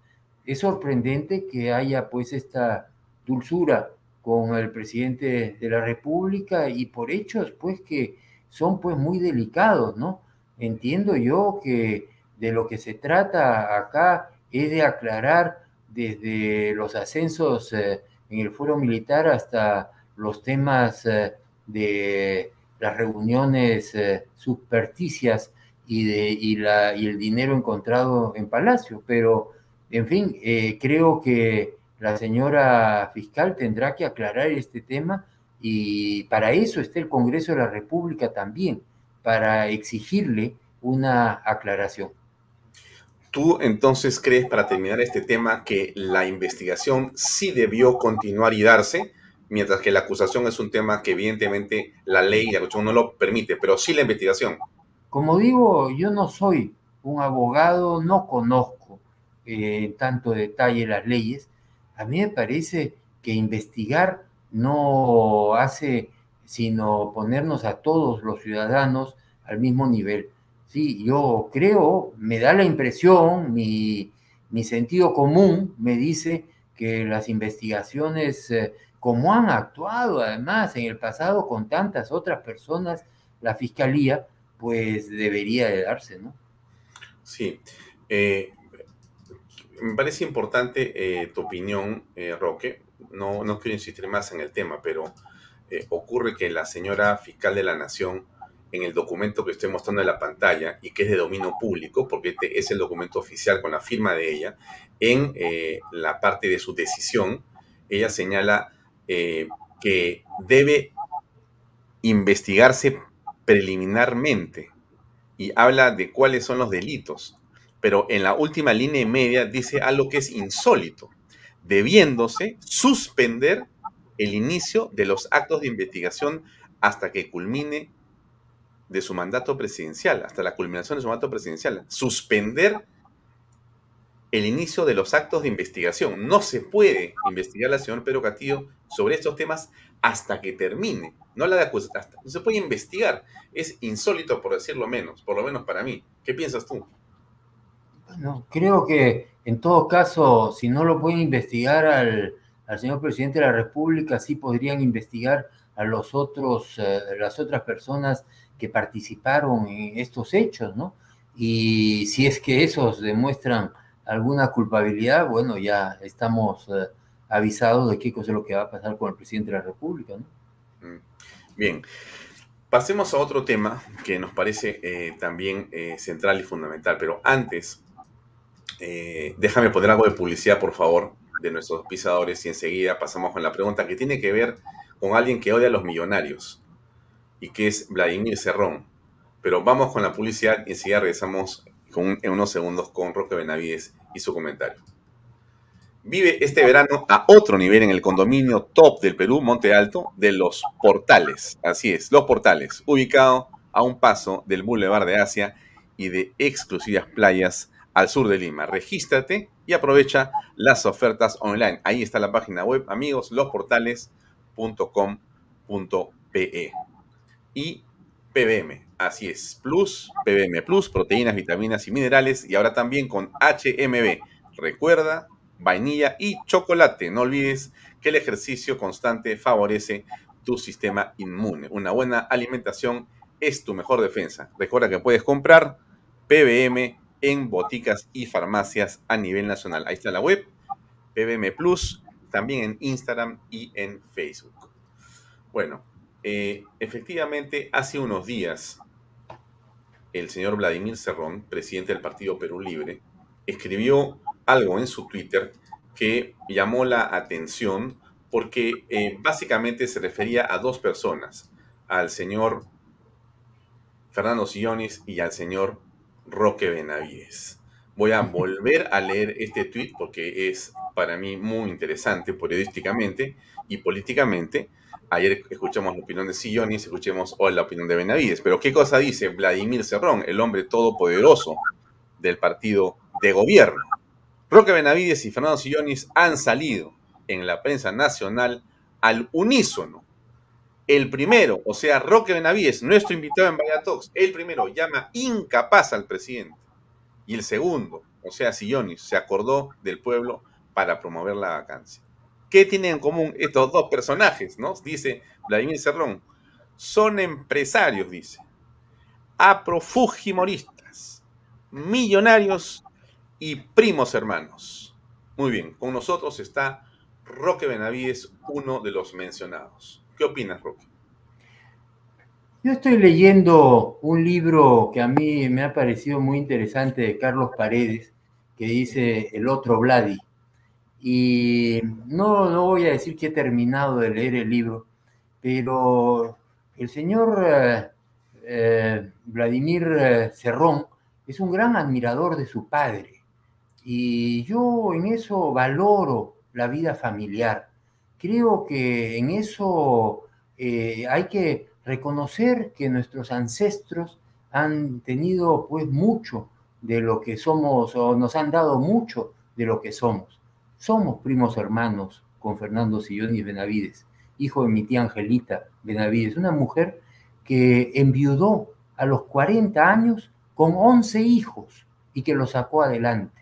es sorprendente que haya pues esta dulzura con el presidente de la República y por hechos pues que son pues muy delicados, ¿no? Entiendo yo que de lo que se trata acá es de aclarar desde los ascensos eh, en el foro militar hasta los temas eh, de las reuniones eh, supersticias y, de, y, la, y el dinero encontrado en Palacio, pero en fin, creo que la señora fiscal tendrá que aclarar este tema y para eso está el Congreso de la República también, para exigirle una aclaración. ¿Tú entonces crees, para terminar este tema, que la investigación sí debió continuar y darse, mientras que la acusación es un tema que evidentemente la ley y la no lo permite, pero sí la investigación? Como digo, yo no soy un abogado, no conozco eh, en tanto detalle las leyes, a mí me parece que investigar no hace sino ponernos a todos los ciudadanos al mismo nivel. Sí, yo creo, me da la impresión, mi, sentido común me dice que las investigaciones, eh, como han actuado además en el pasado con tantas otras personas, la fiscalía, pues debería de darse, ¿no? Sí. Eh, me parece importante eh, tu opinión, eh, Roque. No, no quiero insistir más en el tema, pero eh, ocurre que la señora fiscal de la Nación, en el documento que estoy mostrando en la pantalla y que es de dominio público, porque este es el documento oficial con la firma de ella, en la parte de su decisión, ella señala que debe investigarse preliminarmente y habla de cuáles son los delitos pero en la última línea y media dice algo que es insólito, debiéndose suspender el inicio de los actos de investigación hasta que culmine de su mandato presidencial, hasta la culminación de su mandato presidencial. Suspender el inicio de los actos de investigación. No se puede investigar la señora Pedro Castillo sobre estos temas hasta que termine. No la de acusación. No se puede investigar. Es insólito, por decirlo menos, por lo menos para mí. ¿Qué piensas tú? Bueno, creo que en todo caso, si no lo pueden investigar al, señor presidente de la República, sí podrían investigar a los otros, eh, las otras personas que participaron en estos hechos, ¿no? Y si es que esos demuestran alguna culpabilidad, bueno, ya estamos eh, avisados de qué cosa es lo que va a pasar con el presidente de la República, ¿no? Mm. Bien. Pasemos a otro tema que nos parece eh, también central y fundamental, pero antes eh, déjame poner algo de publicidad, por favor, de nuestros pisadores y enseguida pasamos con la pregunta que tiene que ver con alguien que odia a los millonarios y que es Vladimir Cerrón. Pero vamos con la publicidad y enseguida regresamos en unos segundos con Roque Benavides y su comentario. Vive este verano a otro nivel en el condominio top del Perú, Monte Alto, de Los Portales. Así es, Los Portales, ubicado a un paso del Boulevard de Asia y de exclusivas playas al sur de Lima. Regístrate y aprovecha las ofertas online. Ahí está la página web, amigos, losportales.com.pe. Y PBM, así es, Plus, PBM Plus, proteínas, vitaminas y minerales. Y ahora también con HMB. Recuerda, vainilla y chocolate. No olvides que el ejercicio constante favorece tu sistema inmune. Una buena alimentación es tu mejor defensa. Recuerda que puedes comprar PBM en boticas y farmacias a nivel nacional. Ahí está la web, PBM Plus, también en Instagram y en Facebook. Bueno, eh, efectivamente, hace unos días, el señor Vladimir Cerrón, presidente del Partido Perú Libre, escribió algo en su Twitter que llamó la atención porque eh, básicamente se refería a dos personas, al señor Fernando Sillones y al señor Roque Benavides. Voy a (laughs) volver a leer este tweet porque es para mí muy interesante periodísticamente y políticamente. Ayer escuchamos la opinión de Sillonis, escuchemos hoy la opinión de Benavides. Pero ¿qué cosa dice Vladimir Cerrón, el hombre todopoderoso del partido de gobierno? Roque Benavides y Fernando Sillonis han salido en la prensa nacional al unísono. El primero, o sea, Roque Benavides, nuestro invitado en Vallatox, el primero llama incapaz al presidente. Y el segundo, o sea, Sillonis, se acordó del pueblo para promover la vacancia. ¿Qué tienen en común estos dos personajes? ¿no? Dice Vladimir Cerrón. Son empresarios, dice. Aprofugimoristas, millonarios y primos hermanos. Muy bien, con nosotros está Roque Benavides, uno de los mencionados. ¿Qué opinas, Roque? Yo estoy leyendo un libro que a mí me ha parecido muy interesante de Carlos Paredes, que dice El otro Vladi. Y no, no voy a decir que he terminado de leer el libro, pero el señor eh, eh, Vladimir eh, Cerrón es un gran admirador de su padre. Y yo en eso valoro la vida familiar. Creo que en eso hay que reconocer que nuestros ancestros han tenido pues mucho de lo que somos o nos han dado mucho de lo que somos. Somos primos hermanos con Fernando Sillón y Benavides, hijo de mi tía Angelita Benavides, una mujer que enviudó a los 40 años con 11 hijos y que los sacó adelante.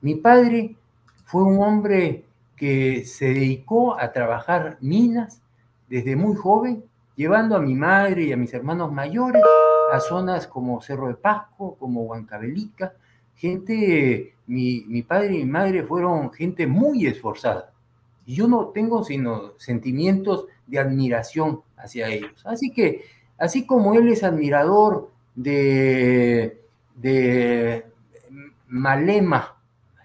Mi padre fue un hombre que se dedicó a trabajar minas desde muy joven, llevando a mi madre y a mis hermanos mayores a zonas como Cerro de Pasco, como Huancavelica, gente, mi, mi padre y mi madre fueron gente muy esforzada. Y yo no tengo sino sentimientos de admiración hacia ellos. Así que, así como él es admirador de, de Malema,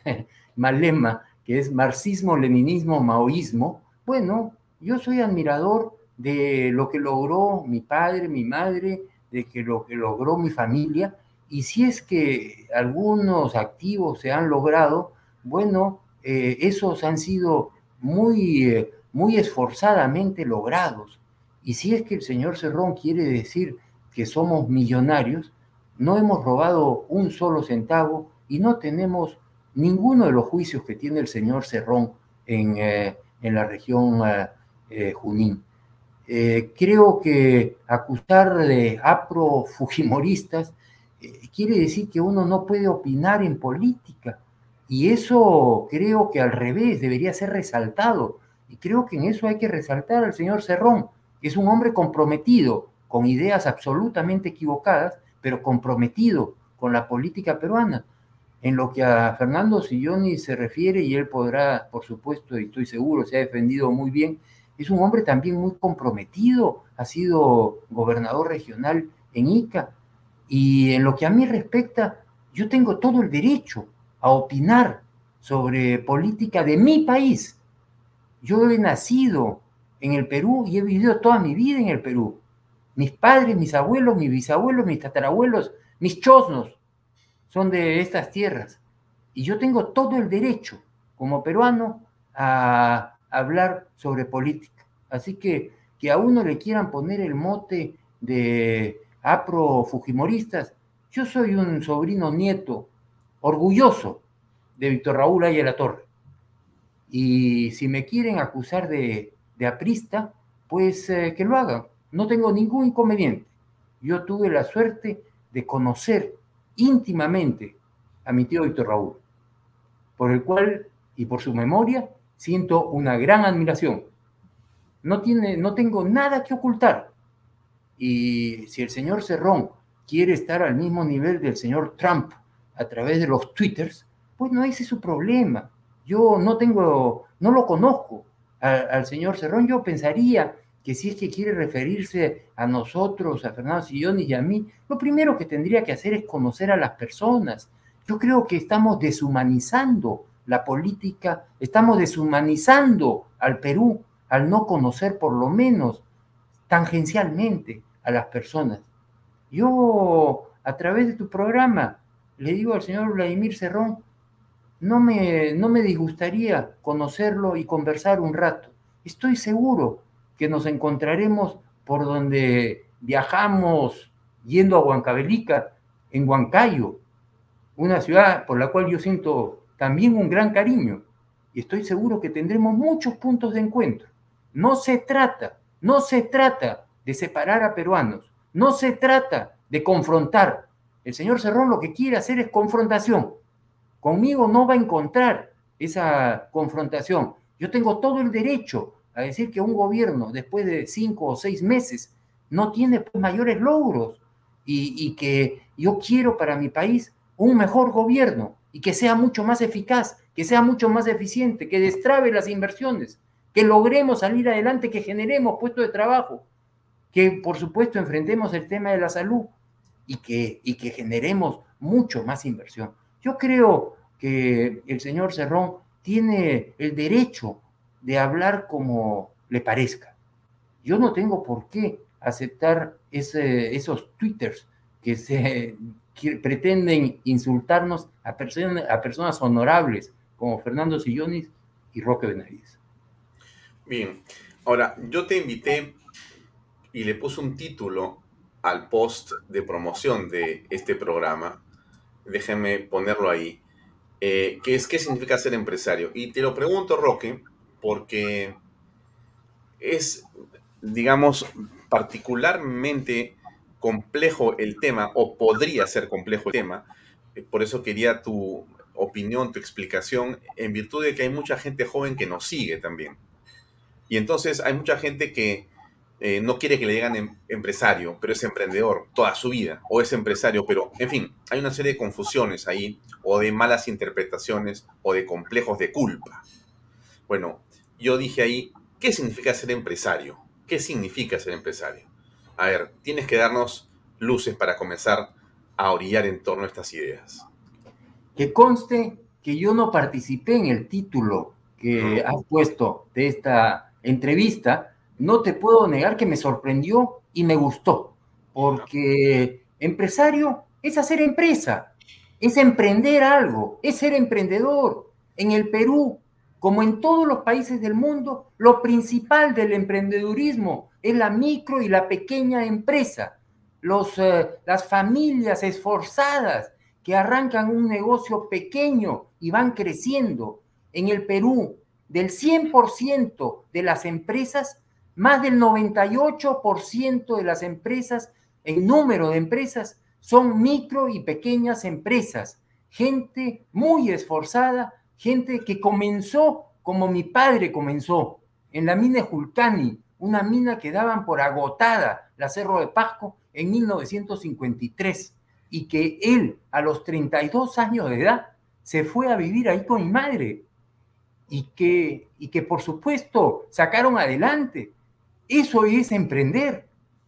(laughs) Malema, que es marxismo, leninismo, maoísmo, bueno, yo soy admirador de lo que logró mi padre, mi madre, de que lo que logró mi familia, y si es que algunos activos se han logrado, bueno, eh, esos han sido muy, eh, muy esforzadamente logrados. Y si es que el señor Cerrón quiere decir que somos millonarios, no hemos robado un solo centavo y no tenemos ninguno de los juicios que tiene el señor Cerrón en, eh, en la región Junín. creo que acusar de apro-fujimoristas eh, quiere decir que uno no puede opinar en política. Y eso creo que al revés debería ser resaltado. Y creo que en eso hay que resaltar al señor Cerrón, es un hombre comprometido con ideas absolutamente equivocadas, pero comprometido con la política peruana. En lo que a Fernando Silloni se refiere, y él podrá, por supuesto, y estoy seguro, se ha defendido muy bien, es un hombre también muy comprometido, ha sido gobernador regional en Ica, y en lo que a mí respecta, yo tengo todo el derecho a opinar sobre política de mi país. Yo he nacido en el Perú y he vivido toda mi vida en el Perú. Mis padres, mis abuelos, mis bisabuelos, mis tatarabuelos, mis chosnos son de estas tierras. Y yo tengo todo el derecho, como peruano, a hablar sobre política. Así que que a uno le quieran poner el mote de apro-fujimoristas, yo soy un sobrino nieto orgulloso de Víctor Raúl Ayala Torre. Y si me quieren acusar de, aprista, pues eh, que lo hagan. No tengo ningún inconveniente. Yo tuve la suerte de conocer íntimamente a mi tío Víctor Raúl, por el cual y por su memoria siento una gran admiración. No, tiene, no tengo nada que ocultar. Y si el señor Cerrón quiere estar al mismo nivel del señor Trump a través de los twitters, pues no ese es su problema. Yo no tengo, no lo conozco al, señor Cerrón. Yo pensaría que si es que quiere referirse a nosotros, a Fernando Sillón y a mí, lo primero que tendría que hacer es conocer a las personas. Yo creo que estamos deshumanizando la política, estamos deshumanizando al Perú al no conocer por lo menos tangencialmente a las personas. Yo, a través de tu programa, le digo al señor Vladimir Cerrón, no me, no me disgustaría conocerlo y conversar un rato. Estoy seguro que nos encontraremos por donde viajamos yendo a Huancavelica, en Huancayo, una ciudad por la cual yo siento también un gran cariño. Y estoy seguro que tendremos muchos puntos de encuentro. No se trata, no se trata de separar a peruanos, no se trata de confrontar. El señor Cerrón lo que quiere hacer es confrontación. Conmigo no va a encontrar esa confrontación. Yo tengo todo el derecho a decir que un gobierno, después de cinco o seis meses, no tiene pues, mayores logros y, que yo quiero para mi país un mejor gobierno y que sea mucho más eficaz, que sea mucho más eficiente, que destrabe las inversiones, que logremos salir adelante, que generemos puestos de trabajo, que por supuesto enfrentemos el tema de la salud y que, y que generemos mucho más inversión. Yo creo que el señor Cerrón tiene el derecho de hablar como le parezca. Yo no tengo por qué aceptar esos twitters que se (laughs) pretenden insultarnos a, a personas honorables como Fernando Sillonis y Roque Benavides. Bien, ahora yo te invité y le puse un título al post de promoción de este programa. Déjeme ponerlo ahí. Eh, que es qué significa ser empresario. Y te lo pregunto, Roque, porque es, digamos, particularmente complejo el tema, o podría ser complejo el tema. Eh, por eso quería tu opinión, tu explicación, en virtud de que hay mucha gente joven que nos sigue también. Y entonces hay mucha gente que eh, no quiere que le digan em, empresario, pero es emprendedor toda su vida, o es empresario, pero en fin, hay una serie de confusiones ahí, o de malas interpretaciones, o de complejos de culpa. Bueno, yo dije ahí, ¿qué significa ser empresario? ¿Qué significa ser empresario? A ver, tienes que darnos luces para comenzar a orillar en torno a estas ideas. Que conste que yo no participé en el título que has puesto de esta entrevista, no te puedo negar que me sorprendió y me gustó, porque empresario es hacer empresa, es emprender algo, es ser emprendedor. En el Perú, como en todos los países del mundo, lo principal del emprendedurismo es la micro y la pequeña empresa, Los, eh, las familias esforzadas que arrancan un negocio pequeño y van creciendo. En el Perú, del 100% de las empresas, más del 98% de las empresas, en número de empresas, son micro y pequeñas empresas. Gente muy esforzada, gente que comenzó como mi padre comenzó, en la mina Julcani, una mina que daban por agotada, la Cerro de Pasco, en 1953, y que él, a los 32 años de edad, se fue a vivir ahí con mi madre, y que, y que por supuesto sacaron adelante. Eso es emprender.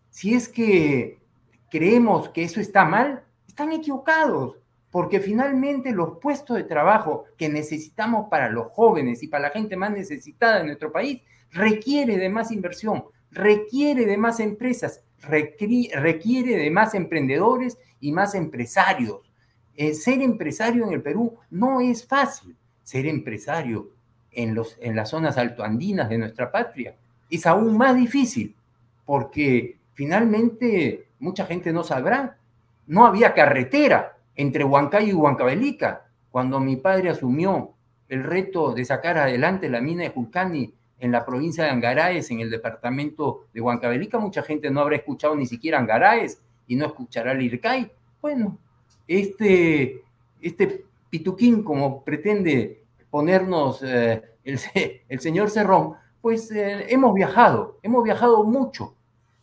Si es que creemos que eso está mal, están equivocados, porque finalmente los puestos de trabajo que necesitamos para los jóvenes y para la gente más necesitada en nuestro país requiere de más inversión, requiere de más empresas, requiere de más emprendedores y más empresarios. Eh, ser empresario en el Perú no es fácil. Ser empresario en, los, en las zonas altoandinas de nuestra patria es aún más difícil, porque finalmente mucha gente no sabrá. No había carretera entre Huancayo y Huancavelica cuando mi padre asumió el reto de sacar adelante la mina de Julcani en la provincia de Angaraes, en el departamento de Huancavelica. Mucha gente no habrá escuchado ni siquiera Angaraes y no escuchará el IRCAI. Bueno, este, este pituquín, como pretende ponernos eh, el, el señor Cerrón, pues eh, hemos viajado, hemos viajado mucho.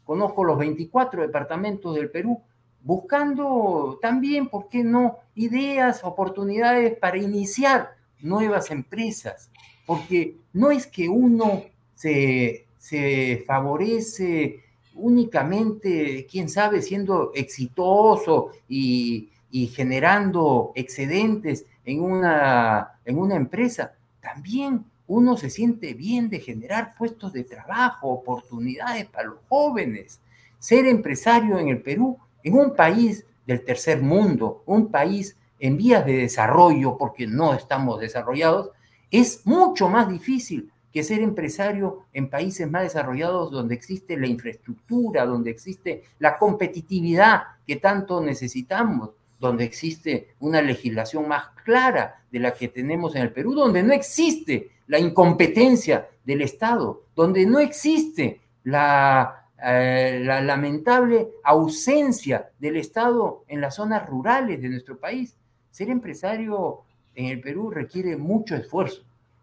Conozco los 24 departamentos del Perú, buscando también, ¿por qué no?, ideas, oportunidades para iniciar nuevas empresas, porque no es que uno se, se favorece únicamente, quién sabe, siendo exitoso y, y generando excedentes en una, en una empresa, también uno se siente bien de generar puestos de trabajo, oportunidades para los jóvenes. Ser empresario en el Perú, en un país del tercer mundo, un país en vías de desarrollo, porque no estamos desarrollados, es mucho más difícil que ser empresario en países más desarrollados donde existe la infraestructura, donde existe la competitividad que tanto necesitamos, donde existe una legislación más clara de la que tenemos en el Perú, donde no existe la incompetencia del Estado, donde no existe la, eh, la lamentable ausencia del Estado en las zonas rurales de nuestro país. Ser empresario en el Perú requiere mucho esfuerzo.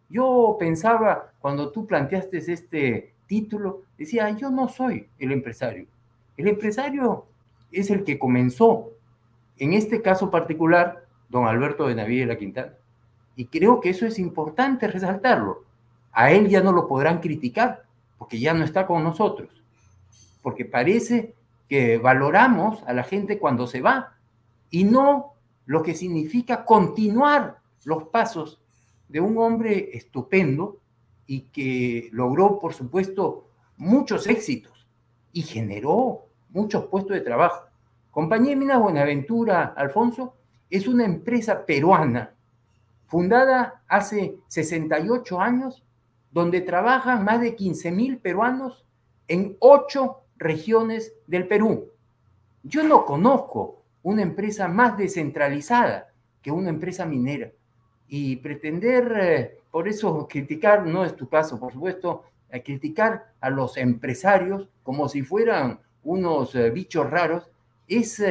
Yo pensaba, cuando tú planteaste este título, decía, yo no soy el empresario. El empresario es el que comenzó, en este caso particular, don Alberto de Navidad de la Quintana. Y creo que eso es importante resaltarlo. A él ya no lo podrán criticar, porque ya no está con nosotros. Porque parece que valoramos a la gente cuando se va y no lo que significa continuar los pasos de un hombre estupendo y que logró, por supuesto, muchos éxitos y generó muchos puestos de trabajo. Compañía Minas Buenaventura, Alfonso, es una empresa peruana fundada hace 68 años, donde trabajan más de 15 mil peruanos en ocho regiones del Perú. Yo no conozco una empresa más descentralizada que una empresa minera. Y pretender, eh, por eso criticar, no es tu caso, por supuesto, eh, criticar a los empresarios como si fueran unos eh, bichos raros, es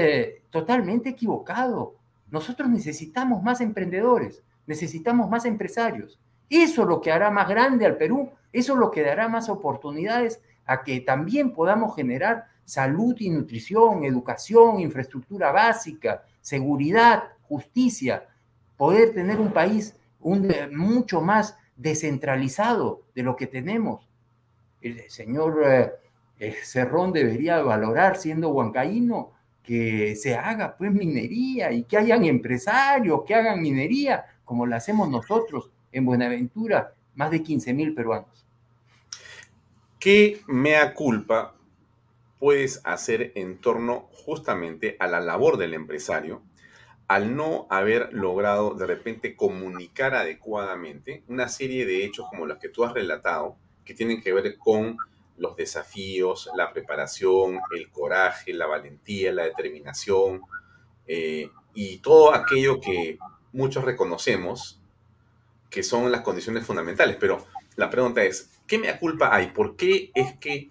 totalmente equivocado. Nosotros necesitamos más emprendedores necesitamos más empresarios. Eso es lo que hará más grande al Perú, eso es lo que dará más oportunidades a que también podamos generar salud y nutrición, educación, infraestructura básica, seguridad, justicia, poder tener un país mucho más descentralizado de lo que tenemos. El señor eh, Cerrón debería valorar, siendo huancaíno, que se haga pues minería y que hayan empresarios que hagan minería, como la hacemos nosotros en Buenaventura, más de 15 mil peruanos. ¿Qué mea culpa puedes hacer en torno justamente a la labor del empresario al no haber logrado de repente comunicar adecuadamente una serie de hechos como los que tú has relatado, que tienen que ver con los desafíos, la preparación, el coraje, la valentía, la determinación eh, y todo aquello que muchos reconocemos que son las condiciones fundamentales, pero la pregunta es, ¿qué mea culpa hay? ¿Por qué es que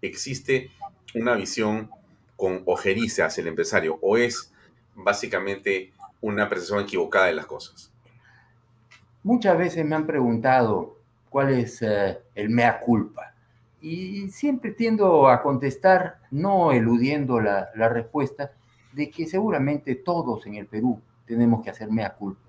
existe una visión con ojeriza hacia el empresario? ¿O es básicamente una percepción equivocada de las cosas? Muchas veces me han preguntado cuál es eh, el mea culpa. Y siempre tiendo a contestar, no eludiendo la, la respuesta, de que seguramente todos en el Perú tenemos que hacer mea culpa.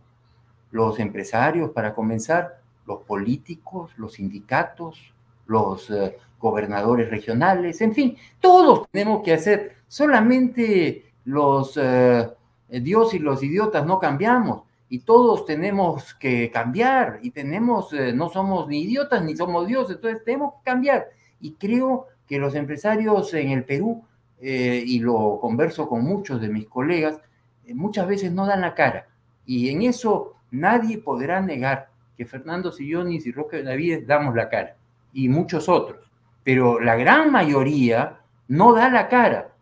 Los empresarios, para comenzar, los políticos, los sindicatos, los eh, gobernadores regionales, en fin, todos tenemos que hacer. Solamente los eh, Dios y los idiotas no cambiamos y todos tenemos que cambiar y tenemos, eh, no somos ni idiotas ni somos Dios, entonces tenemos que cambiar. Y creo que los empresarios en el Perú, y lo converso con muchos de mis colegas, eh, muchas veces no dan la cara. Y en eso nadie podrá negar que Fernando Sillonis y Roque Benavides damos la cara, y muchos otros. Pero la gran mayoría no da la cara.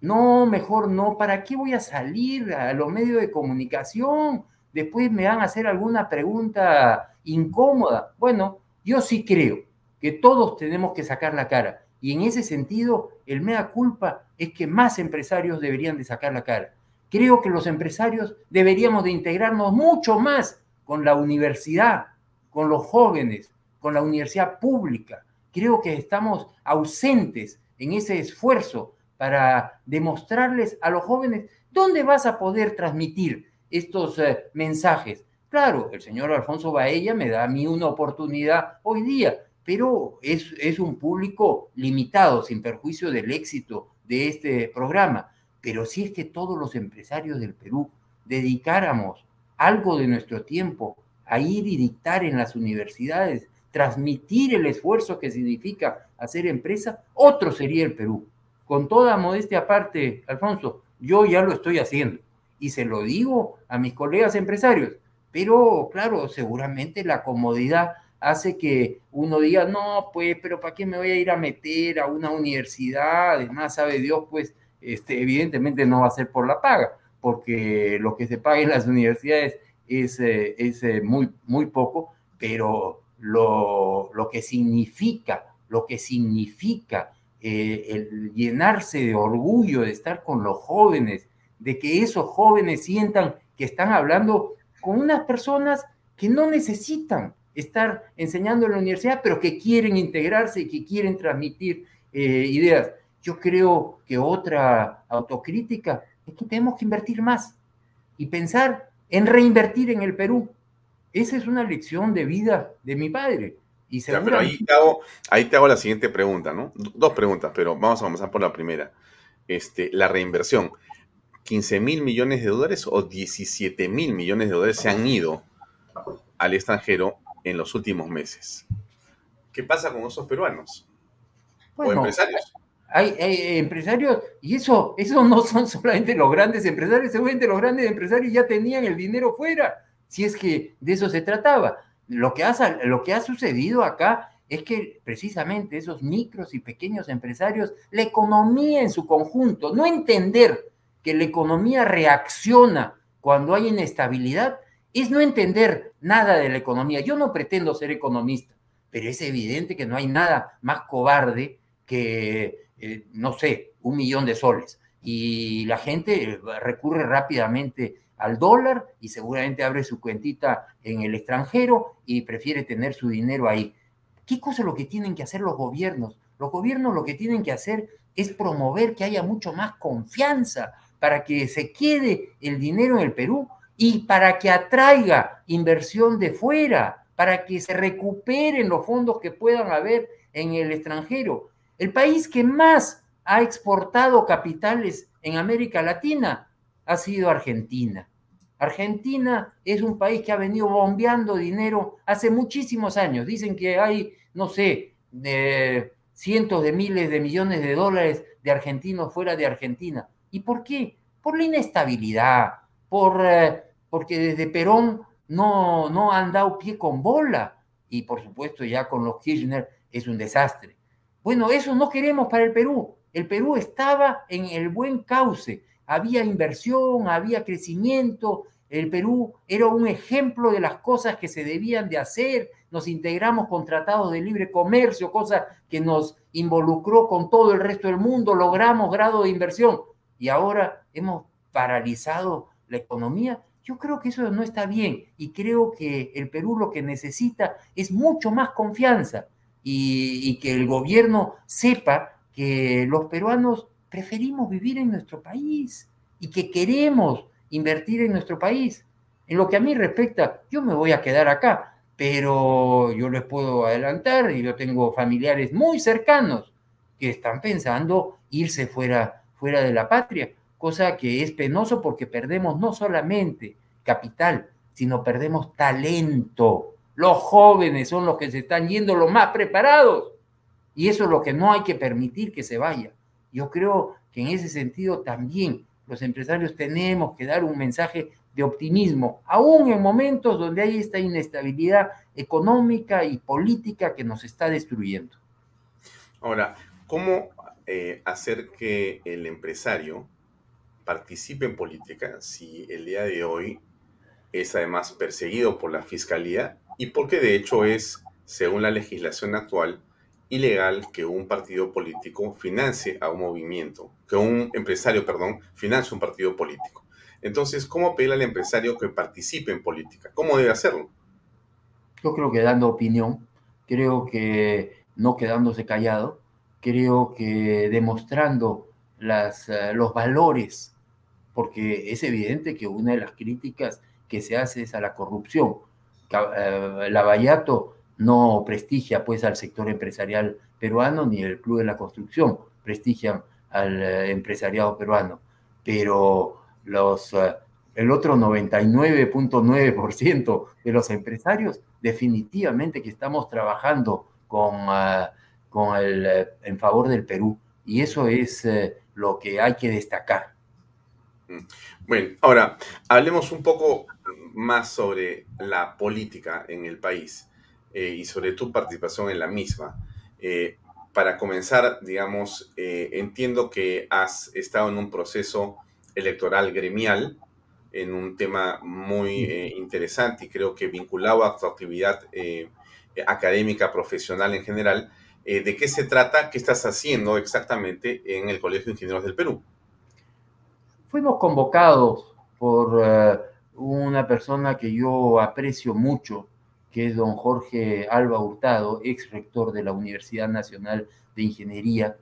No, mejor no. ¿Para qué voy a salir a los medios de comunicación? Después me van a hacer alguna pregunta incómoda. Bueno, yo sí creo que todos tenemos que sacar la cara. Y en ese sentido, el mea culpa es que más empresarios deberían de sacar la cara. Creo que los empresarios deberíamos de integrarnos mucho más con la universidad, con los jóvenes, con la universidad pública. Creo que estamos ausentes en ese esfuerzo para demostrarles a los jóvenes dónde vas a poder transmitir estos eh, mensajes. Claro, el señor Alfonso Baella me da a mí una oportunidad hoy día, pero es, es un público limitado, sin perjuicio del éxito de este programa. Pero si es que todos los empresarios del Perú dedicáramos algo de nuestro tiempo a ir y dictar en las universidades, transmitir el esfuerzo que significa hacer empresa, otro sería el Perú. Con toda modestia aparte, Alfonso, yo ya lo estoy haciendo y se lo digo a mis colegas empresarios. Pero claro, seguramente la comodidad hace que uno diga, no, pues, pero ¿para qué me voy a ir a meter a una universidad? Además, sabe Dios, pues, este, evidentemente no va a ser por la paga, porque lo que se paga en las universidades es, eh, es eh, muy, muy poco, pero lo, lo, que significa, lo que significa eh, el llenarse de orgullo de estar con los jóvenes, de que esos jóvenes sientan que están hablando con unas personas que no necesitan estar enseñando en la universidad, pero que quieren integrarse y que quieren transmitir ideas. Yo creo que otra autocrítica es que tenemos que invertir más y pensar en reinvertir en el Perú. Esa es una lección de vida de mi padre. Y pero ahí te, hago, ahí te hago la siguiente pregunta, ¿no? Dos preguntas, pero vamos a comenzar por la primera. Este, la reinversión. 15 mil millones de dólares o 17 mil millones de dólares se han ido al extranjero en los últimos meses. ¿Qué pasa con esos peruanos? o empresarios. Hay, empresarios, y eso, eso no son (laughs) solamente los grandes empresarios, seguramente los grandes empresarios ya tenían el dinero fuera, si es que de eso se trataba. Lo que ha, lo que ha sucedido acá es que precisamente esos micros y pequeños empresarios, la economía en su conjunto, no entender que la economía reacciona cuando hay inestabilidad, es no entender nada de la economía. Yo no pretendo ser economista, pero es evidente que no hay nada más cobarde que, eh, no sé, un millón de soles. Y la gente recurre rápidamente al dólar y seguramente abre su cuentita en el extranjero y prefiere tener su dinero ahí. ¿Qué cosa es lo que tienen que hacer los gobiernos? Los gobiernos lo que tienen que hacer es promover que haya mucho más confianza para que se quede el dinero en el Perú y para que atraiga inversión de fuera, para que se recuperen los fondos que puedan haber en el extranjero. El país que más ha exportado capitales en América Latina ha sido Argentina. Argentina es un país que ha venido bombeando dinero hace muchísimos años. Dicen que hay, no sé, de cientos de miles de millones de dólares de argentinos fuera de Argentina. ¿Y por qué? Por la inestabilidad, por eh, porque desde Perón no, no han dado pie con bola. Y por supuesto ya con los Kirchner es un desastre. Bueno, eso no queremos para el Perú. El Perú estaba en el buen cauce. Había inversión, había crecimiento. El Perú era un ejemplo de las cosas que se debían de hacer. Nos integramos con tratados de libre comercio, cosa que nos involucró con todo el resto del mundo. Logramos grado de inversión. Y ahora hemos paralizado la economía yo creo que eso no está bien y creo que el Perú lo que necesita es mucho más confianza y, que el gobierno sepa que los peruanos preferimos vivir en nuestro país y que queremos invertir en nuestro país. En lo que a mí respecta, yo me voy a quedar acá, pero yo les puedo adelantar, y yo tengo familiares muy cercanos que están pensando irse fuera, fuera de la patria cosa que es penoso porque perdemos no solamente capital, sino perdemos talento. Los jóvenes son los que se están yendo los más preparados y eso es lo que no hay que permitir que se vaya. Yo creo que en ese sentido también los empresarios tenemos que dar un mensaje de optimismo, aún en momentos donde hay esta inestabilidad económica y política que nos está destruyendo. Ahora, ¿cómo eh, hacer que el empresario participe en política si el día de hoy es además perseguido por la fiscalía y porque de hecho es, según la legislación actual, ilegal que un partido político financie a un movimiento, que un empresario, perdón, financie un partido político. Entonces, ¿cómo pedirle al empresario que participe en política? ¿Cómo debe hacerlo? Yo creo que dando opinión, creo que no quedándose callado, creo que demostrando las, eh, los valores porque es evidente que una de las críticas que se hace es a la corrupción. Eh, Lavallato no prestigia pues al sector empresarial peruano ni el Club de la Construcción prestigian al eh, empresariado peruano, pero los, eh, el otro 99.9% de los empresarios definitivamente que estamos trabajando con, con el, en favor del Perú y eso es lo que hay que destacar. Mm. Bueno, ahora hablemos un poco más sobre la política en el país eh, y sobre tu participación en la misma. Eh, para comenzar, digamos, eh, entiendo que has estado en un proceso electoral gremial, en un tema muy interesante y creo que vinculado a tu actividad académica, profesional en general. ¿De qué se trata? ¿Qué estás haciendo exactamente en el Colegio de Ingenieros del Perú? fuimos convocados por una persona que yo aprecio mucho, que es don Jorge Alba Hurtado, ex rector de la Universidad Nacional de Ingeniería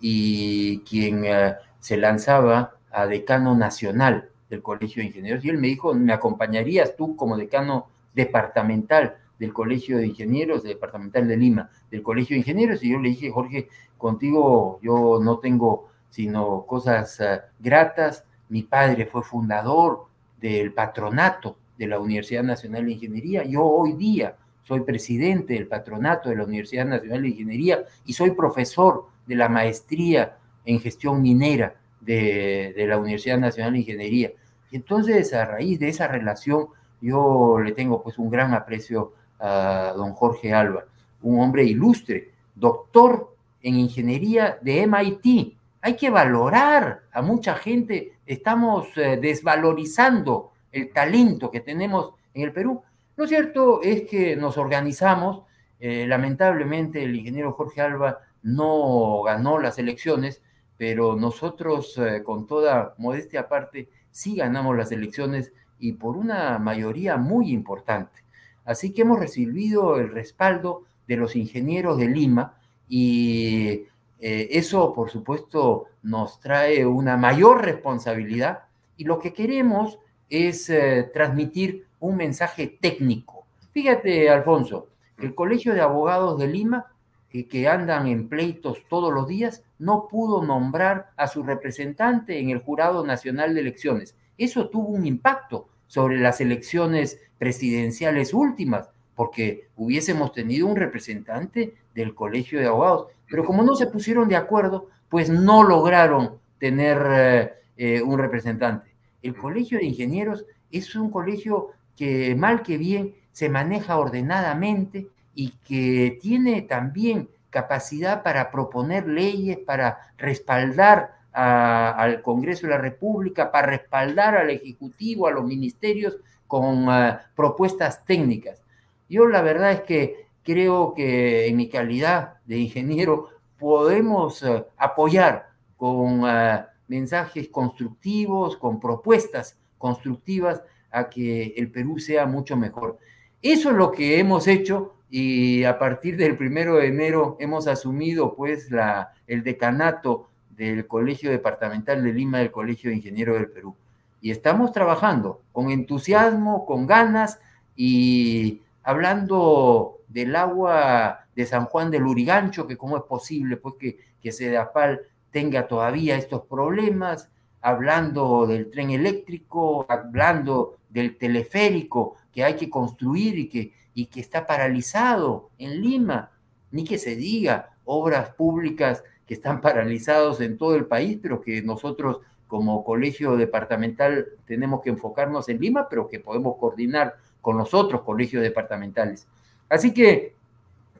y quien eh, se lanzaba a decano nacional del Colegio de Ingenieros. Y él me dijo, ¿me acompañarías tú como decano departamental del Colegio de Ingenieros, departamental de Lima, del Colegio de Ingenieros? Y yo le dije, Jorge, contigo yo no tengo sino cosas eh, gratas, mi padre fue fundador del patronato de la Universidad Nacional de Ingeniería. Yo hoy día soy presidente del patronato de la Universidad Nacional de Ingeniería y soy profesor de la maestría en gestión minera de, la Universidad Nacional de Ingeniería. Y entonces, a raíz de esa relación, yo le tengo pues un gran aprecio a don Jorge Alba, un hombre ilustre, doctor en ingeniería de MIT, hay que valorar a mucha gente, estamos eh, desvalorizando el talento que tenemos en el Perú. Lo cierto es que nos organizamos, eh, lamentablemente el ingeniero Jorge Alba no ganó las elecciones, pero nosotros eh, con toda modestia aparte sí ganamos las elecciones y por una mayoría muy importante. Así que hemos recibido el respaldo de los ingenieros de Lima y eh, eso, por supuesto, nos trae una mayor responsabilidad y lo que queremos es eh, transmitir un mensaje técnico. Fíjate, Alfonso, el Colegio de Abogados de Lima, que andan en pleitos todos los días, no pudo nombrar a su representante en el Jurado Nacional de Elecciones. Eso tuvo un impacto sobre las elecciones presidenciales últimas, porque hubiésemos tenido un representante del Colegio de Abogados. Pero como no se pusieron de acuerdo, pues no lograron tener eh, eh, un representante. El Colegio de Ingenieros es un colegio que mal que bien se maneja ordenadamente y que tiene también capacidad para proponer leyes, para respaldar al Congreso de la República, para respaldar al Ejecutivo, a los ministerios con eh, propuestas técnicas. Yo la verdad es que creo que en mi calidad de ingeniero podemos eh, apoyar con eh, mensajes constructivos, con propuestas constructivas a que el Perú sea mucho mejor. Eso es lo que hemos hecho y a partir del primero de enero hemos asumido pues la, el decanato del Colegio Departamental de Lima del Colegio de Ingenieros del Perú. Y estamos trabajando con entusiasmo, con ganas y hablando del agua de San Juan del Urigancho, que cómo es posible pues que, que Sedapal tenga todavía estos problemas, hablando del tren eléctrico, hablando del teleférico que hay que construir y que, y que está paralizado en Lima, ni que se diga obras públicas que están paralizados en todo el país, pero que nosotros como colegio departamental tenemos que enfocarnos en Lima, pero que podemos coordinar con los otros colegios departamentales. Así que,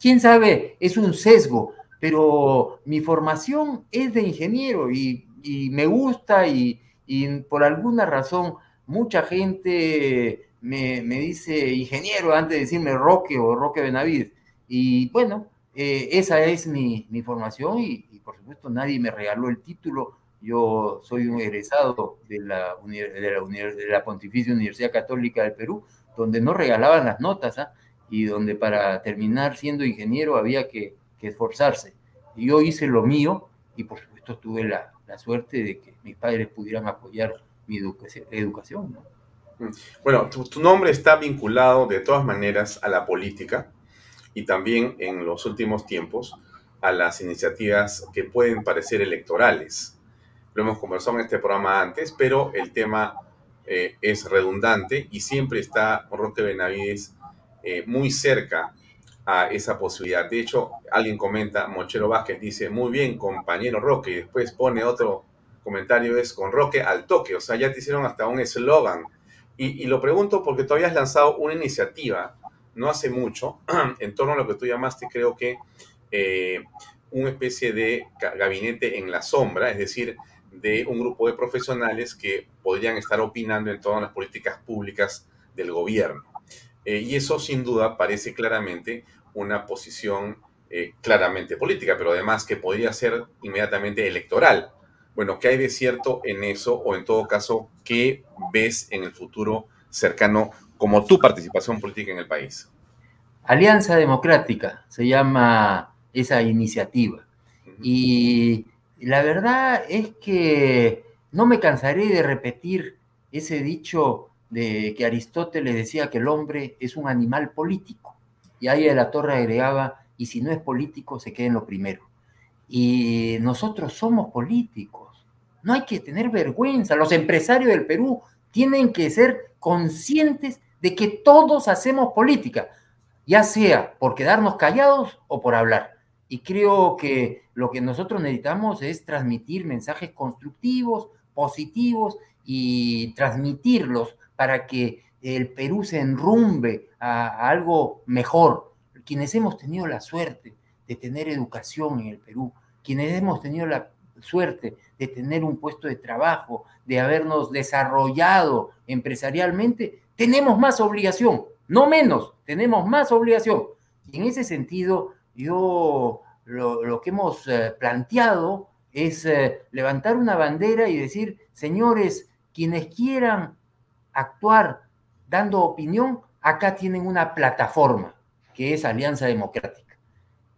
quién sabe, es un sesgo, pero mi formación es de ingeniero y, me gusta y, por alguna razón mucha gente me, dice ingeniero antes de decirme Roque o Roque Benavides. Y bueno, eh, esa es mi, formación y, por supuesto nadie me regaló el título. Yo soy un egresado de la, de la, de la Pontificia Universidad Católica del Perú, donde no regalaban las notas ¿ah? Y donde para terminar siendo ingeniero había que, esforzarse. Y yo hice lo mío y por supuesto tuve la, suerte de que mis padres pudieran apoyar mi educación. Mm. Bueno, tu, nombre está vinculado de todas maneras a la política y también en los últimos tiempos a las iniciativas que pueden parecer electorales. Lo hemos conversado en este programa antes, pero el tema eh, es redundante y siempre está Roque Benavides eh, muy cerca a esa posibilidad. De hecho, alguien comenta, Mochero Vázquez dice, muy bien, compañero Roque, y después pone otro comentario es con Roque al toque, o sea, ya te hicieron hasta un eslogan. Y, lo pregunto porque todavía has lanzado una iniciativa no hace mucho (clears throat) en torno a lo que tú llamaste, creo que, eh, una especie de gabinete en la sombra, es decir, de un grupo de profesionales que podrían estar opinando en todas las políticas públicas del gobierno. Eh, y eso sin duda parece claramente una posición eh, claramente política, pero además que podría ser inmediatamente electoral. Bueno, ¿qué hay de cierto en eso o en todo caso, qué ves en el futuro cercano como tu participación política en el país? Alianza Democrática se llama esa iniciativa. Y la verdad es que no me cansaré de repetir ese dicho de que Aristóteles decía que el hombre es un animal político. Y ahí de la torre agregaba, y si no es político, se queda en lo primero. Y nosotros somos políticos. No hay que tener vergüenza. Los empresarios del Perú tienen que ser conscientes de que todos hacemos política, ya sea por quedarnos callados o por hablar. Y creo que lo que nosotros necesitamos es transmitir mensajes constructivos, positivos y transmitirlos para que el Perú se enrumbe a, algo mejor. Quienes hemos tenido la suerte de tener educación en el Perú, quienes hemos tenido la suerte de tener un puesto de trabajo, de habernos desarrollado empresarialmente, tenemos más obligación, no menos, tenemos más obligación. Y en ese sentido, yo lo, que hemos eh, planteado es eh, levantar una bandera y decir, señores, quienes quieran actuar dando opinión, acá tienen una plataforma, que es Alianza Democrática.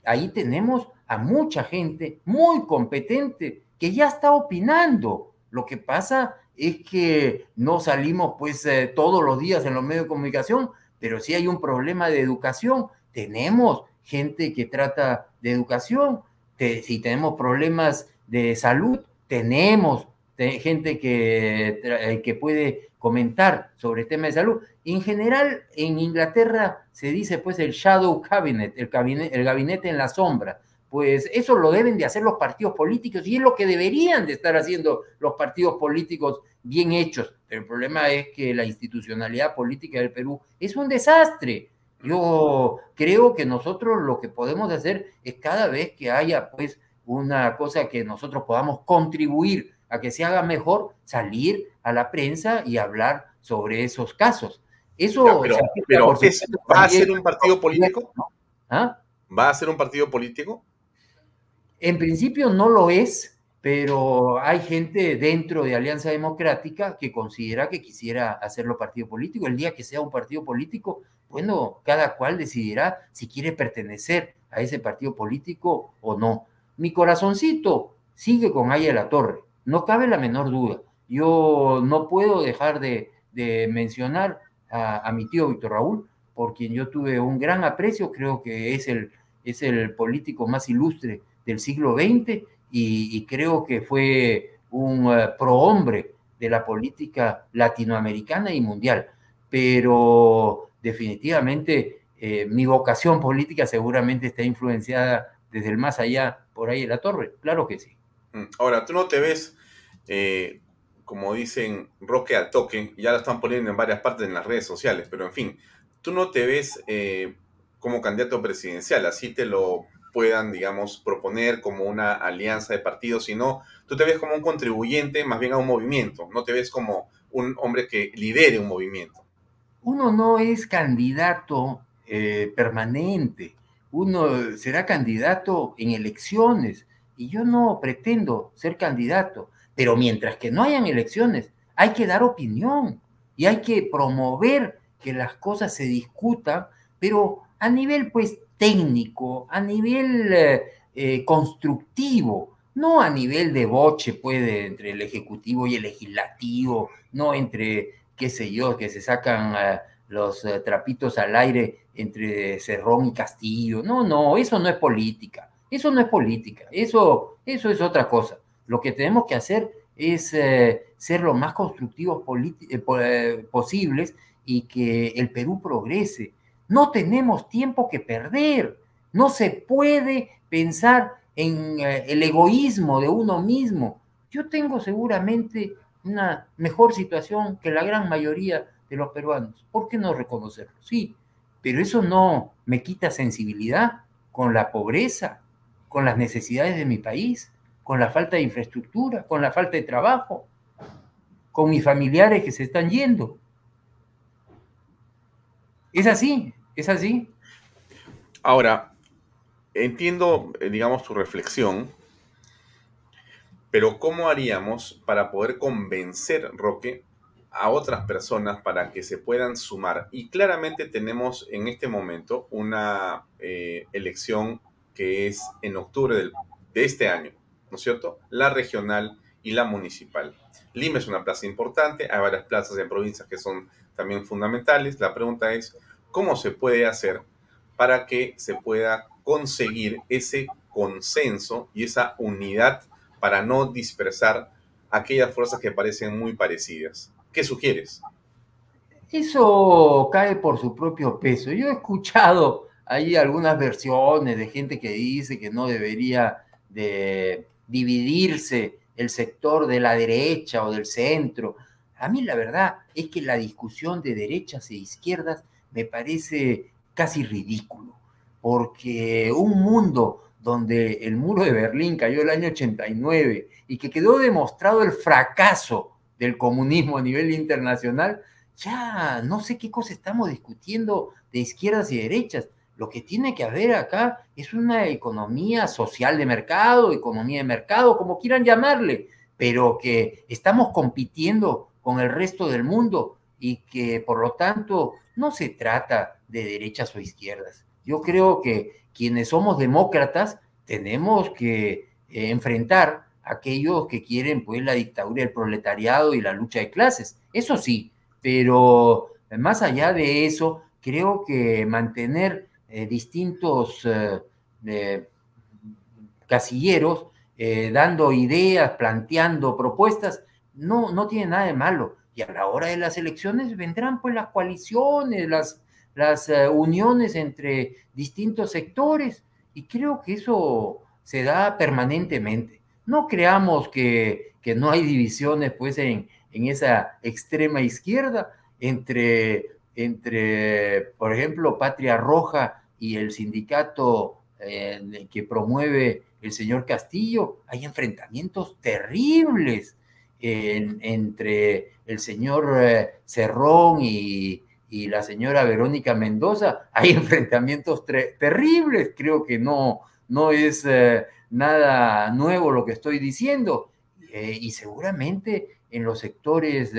Ahí tenemos a mucha gente muy competente que ya está opinando. Lo que pasa es que no salimos pues eh, todos los días en los medios de comunicación, pero si hay un problema de educación, tenemos gente que trata de educación, si tenemos problemas de salud, tenemos gente que, eh, que puede comentar sobre temas de salud. En general, en Inglaterra se dice pues el shadow cabinet, el gabinete, el gabinete en la sombra. Pues eso lo deben de hacer los partidos políticos y es lo que deberían de estar haciendo los partidos políticos bien hechos. Pero el problema es que la institucionalidad política del Perú es un desastre. Yo creo que nosotros lo que podemos hacer es cada vez que haya pues una cosa que nosotros podamos contribuir a que se haga mejor, salir a la prensa y hablar sobre esos casos. Eso pero, ¿va a ser un partido político? ¿Ah? ¿Va a ser un partido político? En principio no lo es, pero hay gente dentro de Alianza Democrática que considera que quisiera hacerlo partido político. El día que sea un partido político, bueno, cada cual decidirá si quiere pertenecer a ese partido político o no. Mi corazoncito sigue con Aya La Torre, no cabe la menor duda. Yo no puedo dejar de, mencionar a, mi tío Víctor Raúl, por quien yo tuve un gran aprecio, creo que es el, es el político más ilustre del siglo XX y, creo que fue un uh, prohombre de la política latinoamericana y mundial. Pero definitivamente eh, mi vocación política seguramente está influenciada desde el más allá por ahí en la torre, claro que sí. Mm, ahora, tú no te ves, eh, como dicen, Roque al toque, ya lo están poniendo en varias partes en las redes sociales, pero en fin, tú no te ves eh, como candidato presidencial, así te lo puedan, digamos, proponer como una alianza de partidos, sino tú te ves como un contribuyente más bien a un movimiento, no te ves como un hombre que lidere un movimiento. Uno no es candidato eh, permanente, uno será candidato en elecciones y yo no pretendo ser candidato, pero mientras que no hayan elecciones, hay que dar opinión y hay que promover que las cosas se discutan, pero a nivel pues técnico, a nivel eh, eh, constructivo, no a nivel de boche, puede, entre el ejecutivo y el legislativo, no entre, qué sé yo, que se sacan eh, los trapitos al aire entre Cerrón y Castillo. No, no, eso no es política. Eso no es política. Eso, eso es otra cosa. Lo que tenemos que hacer es ser lo más constructivos posibles y que el Perú progrese no tenemos tiempo que perder. No se puede pensar en eh, el egoísmo de uno mismo. yo tengo seguramente una mejor situación que la gran mayoría de los peruanos. ¿Por qué no reconocerlo? Sí, pero eso no me quita sensibilidad con la pobreza, con las necesidades de mi país, con la falta de infraestructura, con la falta de trabajo, con mis familiares que se están yendo. Es así, es así. Ahora, entiendo, eh, digamos, tu reflexión, pero ¿cómo haríamos para poder convencer, Roque, a otras personas para que se puedan sumar? Y claramente tenemos en este momento una eh, elección que es en octubre de este año, ¿no es cierto? La regional y la municipal. Lima es una plaza importante, hay varias plazas en provincias que son también fundamentales. La pregunta es, ¿cómo se puede hacer para que se pueda conseguir ese consenso y esa unidad para no dispersar aquellas fuerzas que parecen muy parecidas? ¿Qué sugieres? Eso cae por su propio peso. Yo he escuchado ahí algunas versiones de gente que dice que no debería de dividirse el sector de la derecha o del centro. A mí la verdad es que la discusión de derechas e izquierdas me parece casi ridículo, porque un mundo donde el muro de Berlín cayó el año 89 y que quedó demostrado el fracaso del comunismo a nivel internacional, ya no sé qué cosa estamos discutiendo de izquierdas y derechas. Lo que tiene que haber acá es una economía social de mercado, economía de mercado, como quieran llamarle, pero que estamos compitiendo con el resto del mundo y que por lo tanto no se trata de derechas o izquierdas. Yo creo que quienes somos demócratas tenemos que eh, enfrentar a aquellos que quieren pues la dictadura del proletariado y la lucha de clases. Eso sí, pero más allá de eso, creo que mantener eh, distintos eh, casilleros, eh, dando ideas, planteando propuestas, no, no tiene nada de malo. Y a la hora de las elecciones vendrán pues las coaliciones, las, las uniones entre distintos sectores, y creo que eso se da permanentemente. No creamos que, que no hay divisiones pues en, en esa extrema izquierda entre, entre, por ejemplo, Patria Roja y el sindicato eh, que promueve el señor Castillo, hay enfrentamientos terribles entre el señor eh, Cerrón y, la señora Verónica Mendoza, (laughs) hay enfrentamientos terribles, creo que no, no es eh, nada nuevo lo que estoy diciendo, y seguramente en los sectores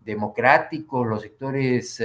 democráticos, los sectores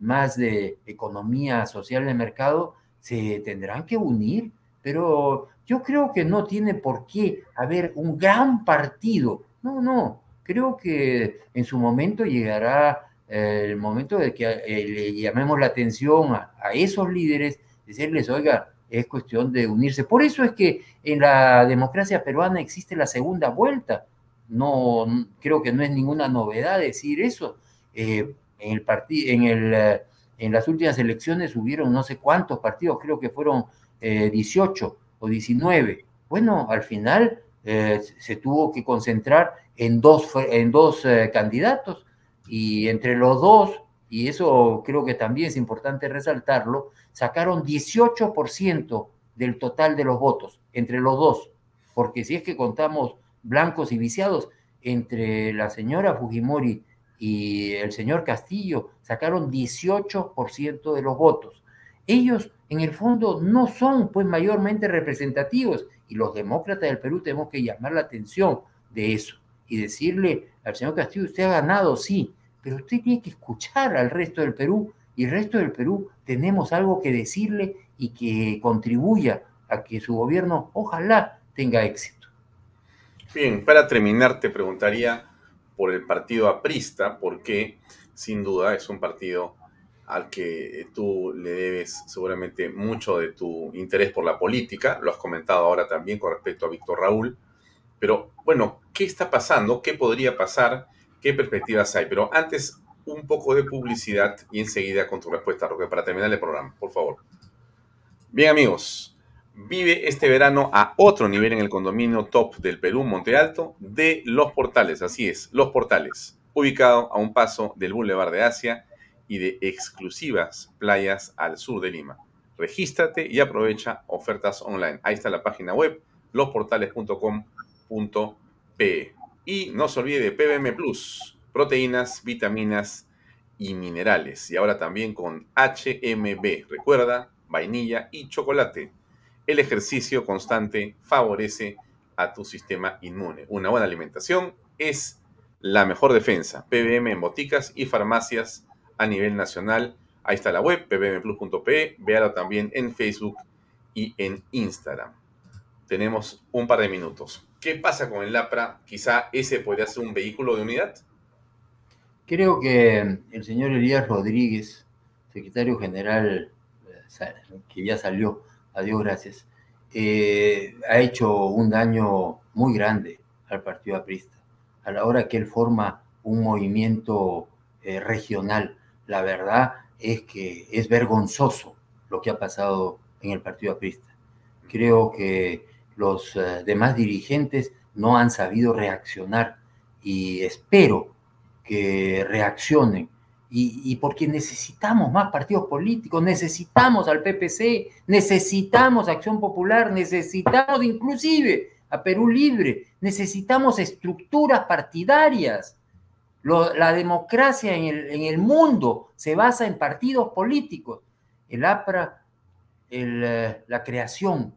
más de economía social de mercado, se tendrán que unir, pero yo creo que no tiene por qué haber un gran partido. No, no, creo que en su momento llegará eh, el momento de que eh, le llamemos la atención a, esos líderes, decirles, oiga, es cuestión de unirse. Por eso es que en la democracia peruana existe la segunda vuelta. No, creo que no es ninguna novedad decir eso. Eh, en el partido, en el en las últimas elecciones hubieron no sé cuántos partidos, creo que fueron 18 eh, o 19. Bueno, al final eh, se tuvo que concentrar en dos, en dos eh, candidatos y entre los dos, y eso creo que también es importante resaltarlo, sacaron 18% del total de los votos entre los dos, porque si es que contamos blancos y viciados, entre la señora Fujimori y el señor Castillo sacaron 18% de los votos. Ellos, en el fondo, no son pues mayormente representativos y los demócratas del Perú tenemos que llamar la atención de eso y decirle al señor Castillo, usted ha ganado, sí, pero usted tiene que escuchar al resto del Perú y el resto del Perú tenemos algo que decirle y que contribuya a que su gobierno ojalá tenga éxito. Bien, para terminar te preguntaría, por el partido aprista, porque sin duda es un partido al que tú le debes seguramente mucho de tu interés por la política, lo has comentado ahora también con respecto a Víctor Raúl, pero bueno, ¿qué está pasando? ¿Qué podría pasar? ¿Qué perspectivas hay? Pero antes, un poco de publicidad y enseguida con tu respuesta, Roque, para terminar el programa, por favor. Bien amigos, Vive este verano a otro nivel en el condominio top del Perú, Monte Alto, de Los Portales. Así es, Los Portales, ubicado a un paso del Boulevard de Asia y de exclusivas playas al sur de Lima. Regístrate y aprovecha ofertas online. Ahí está la página web, losportales.com.pe. Y no se olvide de PBM Plus, proteínas, vitaminas y minerales. Y ahora también con HMB. Recuerda, vainilla y chocolate el ejercicio constante favorece a tu sistema inmune. Una buena alimentación es la mejor defensa. PBM en boticas y farmacias a nivel nacional. Ahí está la web, pbmplus.pe. Véalo también en Facebook y en Instagram. Tenemos un par de minutos. ¿Qué pasa con el LAPRA? Quizá ese podría ser un vehículo de unidad. Creo que el señor Elías Rodríguez, secretario general, eh, que ya salió, Adiós, gracias, eh, ha hecho un daño muy grande al partido aprista. A la hora que él forma un movimiento eh, regional, la verdad es que es vergonzoso lo que ha pasado en el partido aprista. Creo que los eh, demás dirigentes no han sabido reaccionar y espero que reaccionen y, porque necesitamos más partidos políticos, necesitamos al PPC, necesitamos Acción Popular, necesitamos inclusive a Perú Libre, necesitamos estructuras partidarias. la democracia en el, mundo se basa en partidos políticos. El APRA, eh, la creación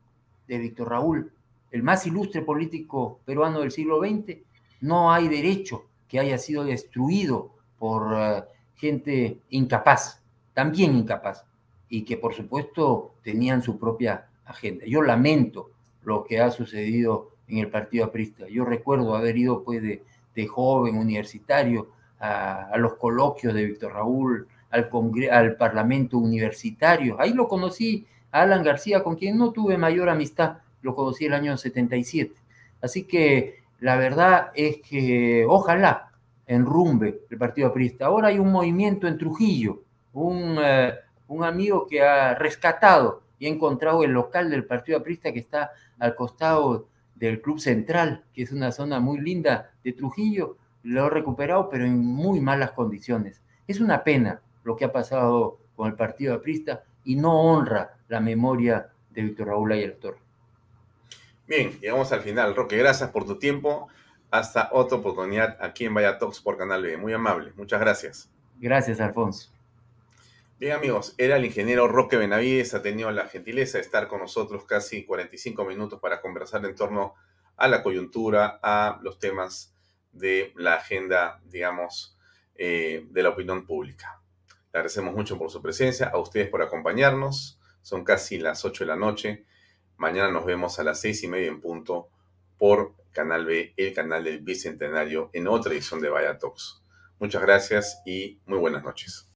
de Víctor Raúl, el más ilustre político peruano del siglo XX, no hay derecho que haya sido destruido por... Eh, gente incapaz, también incapaz, y que por supuesto tenían su propia agenda. Yo lamento lo que ha sucedido en el Partido Aprista. Yo recuerdo haber ido pues de, joven universitario a, los coloquios de Víctor Raúl, al, al Parlamento Universitario. Ahí lo conocí a Alan García, con quien no tuve mayor amistad, lo conocí el año 77. Así que la verdad es que ojalá enrumbe el Partido Aprista. Ahora hay un movimiento en Trujillo, un, eh, un amigo que ha rescatado y ha encontrado el local del Partido Aprista que está al costado del Club Central, que es una zona muy linda de Trujillo, lo ha recuperado, pero en muy malas condiciones. Es una pena lo que ha pasado con el Partido Aprista y no honra la memoria de Víctor Raúl Ayala Torre. Bien, llegamos al final. Roque, gracias por tu tiempo. Hasta otra oportunidad aquí en Vaya Talks por Canal B. Muy amable. Muchas gracias. Gracias, Alfonso. Bien, amigos, era el ingeniero Roque Benavides. Ha tenido la gentileza de estar con nosotros casi 45 minutos para conversar en torno a la coyuntura, a los temas de la agenda, digamos, eh, de la opinión pública. Le agradecemos mucho por su presencia, a ustedes por acompañarnos. Son casi las 8 de la noche. Mañana nos vemos a las seis y media en punto por Canal B, el canal del Bicentenario, en otra edición de Vaya Talks. Muchas gracias y muy buenas noches.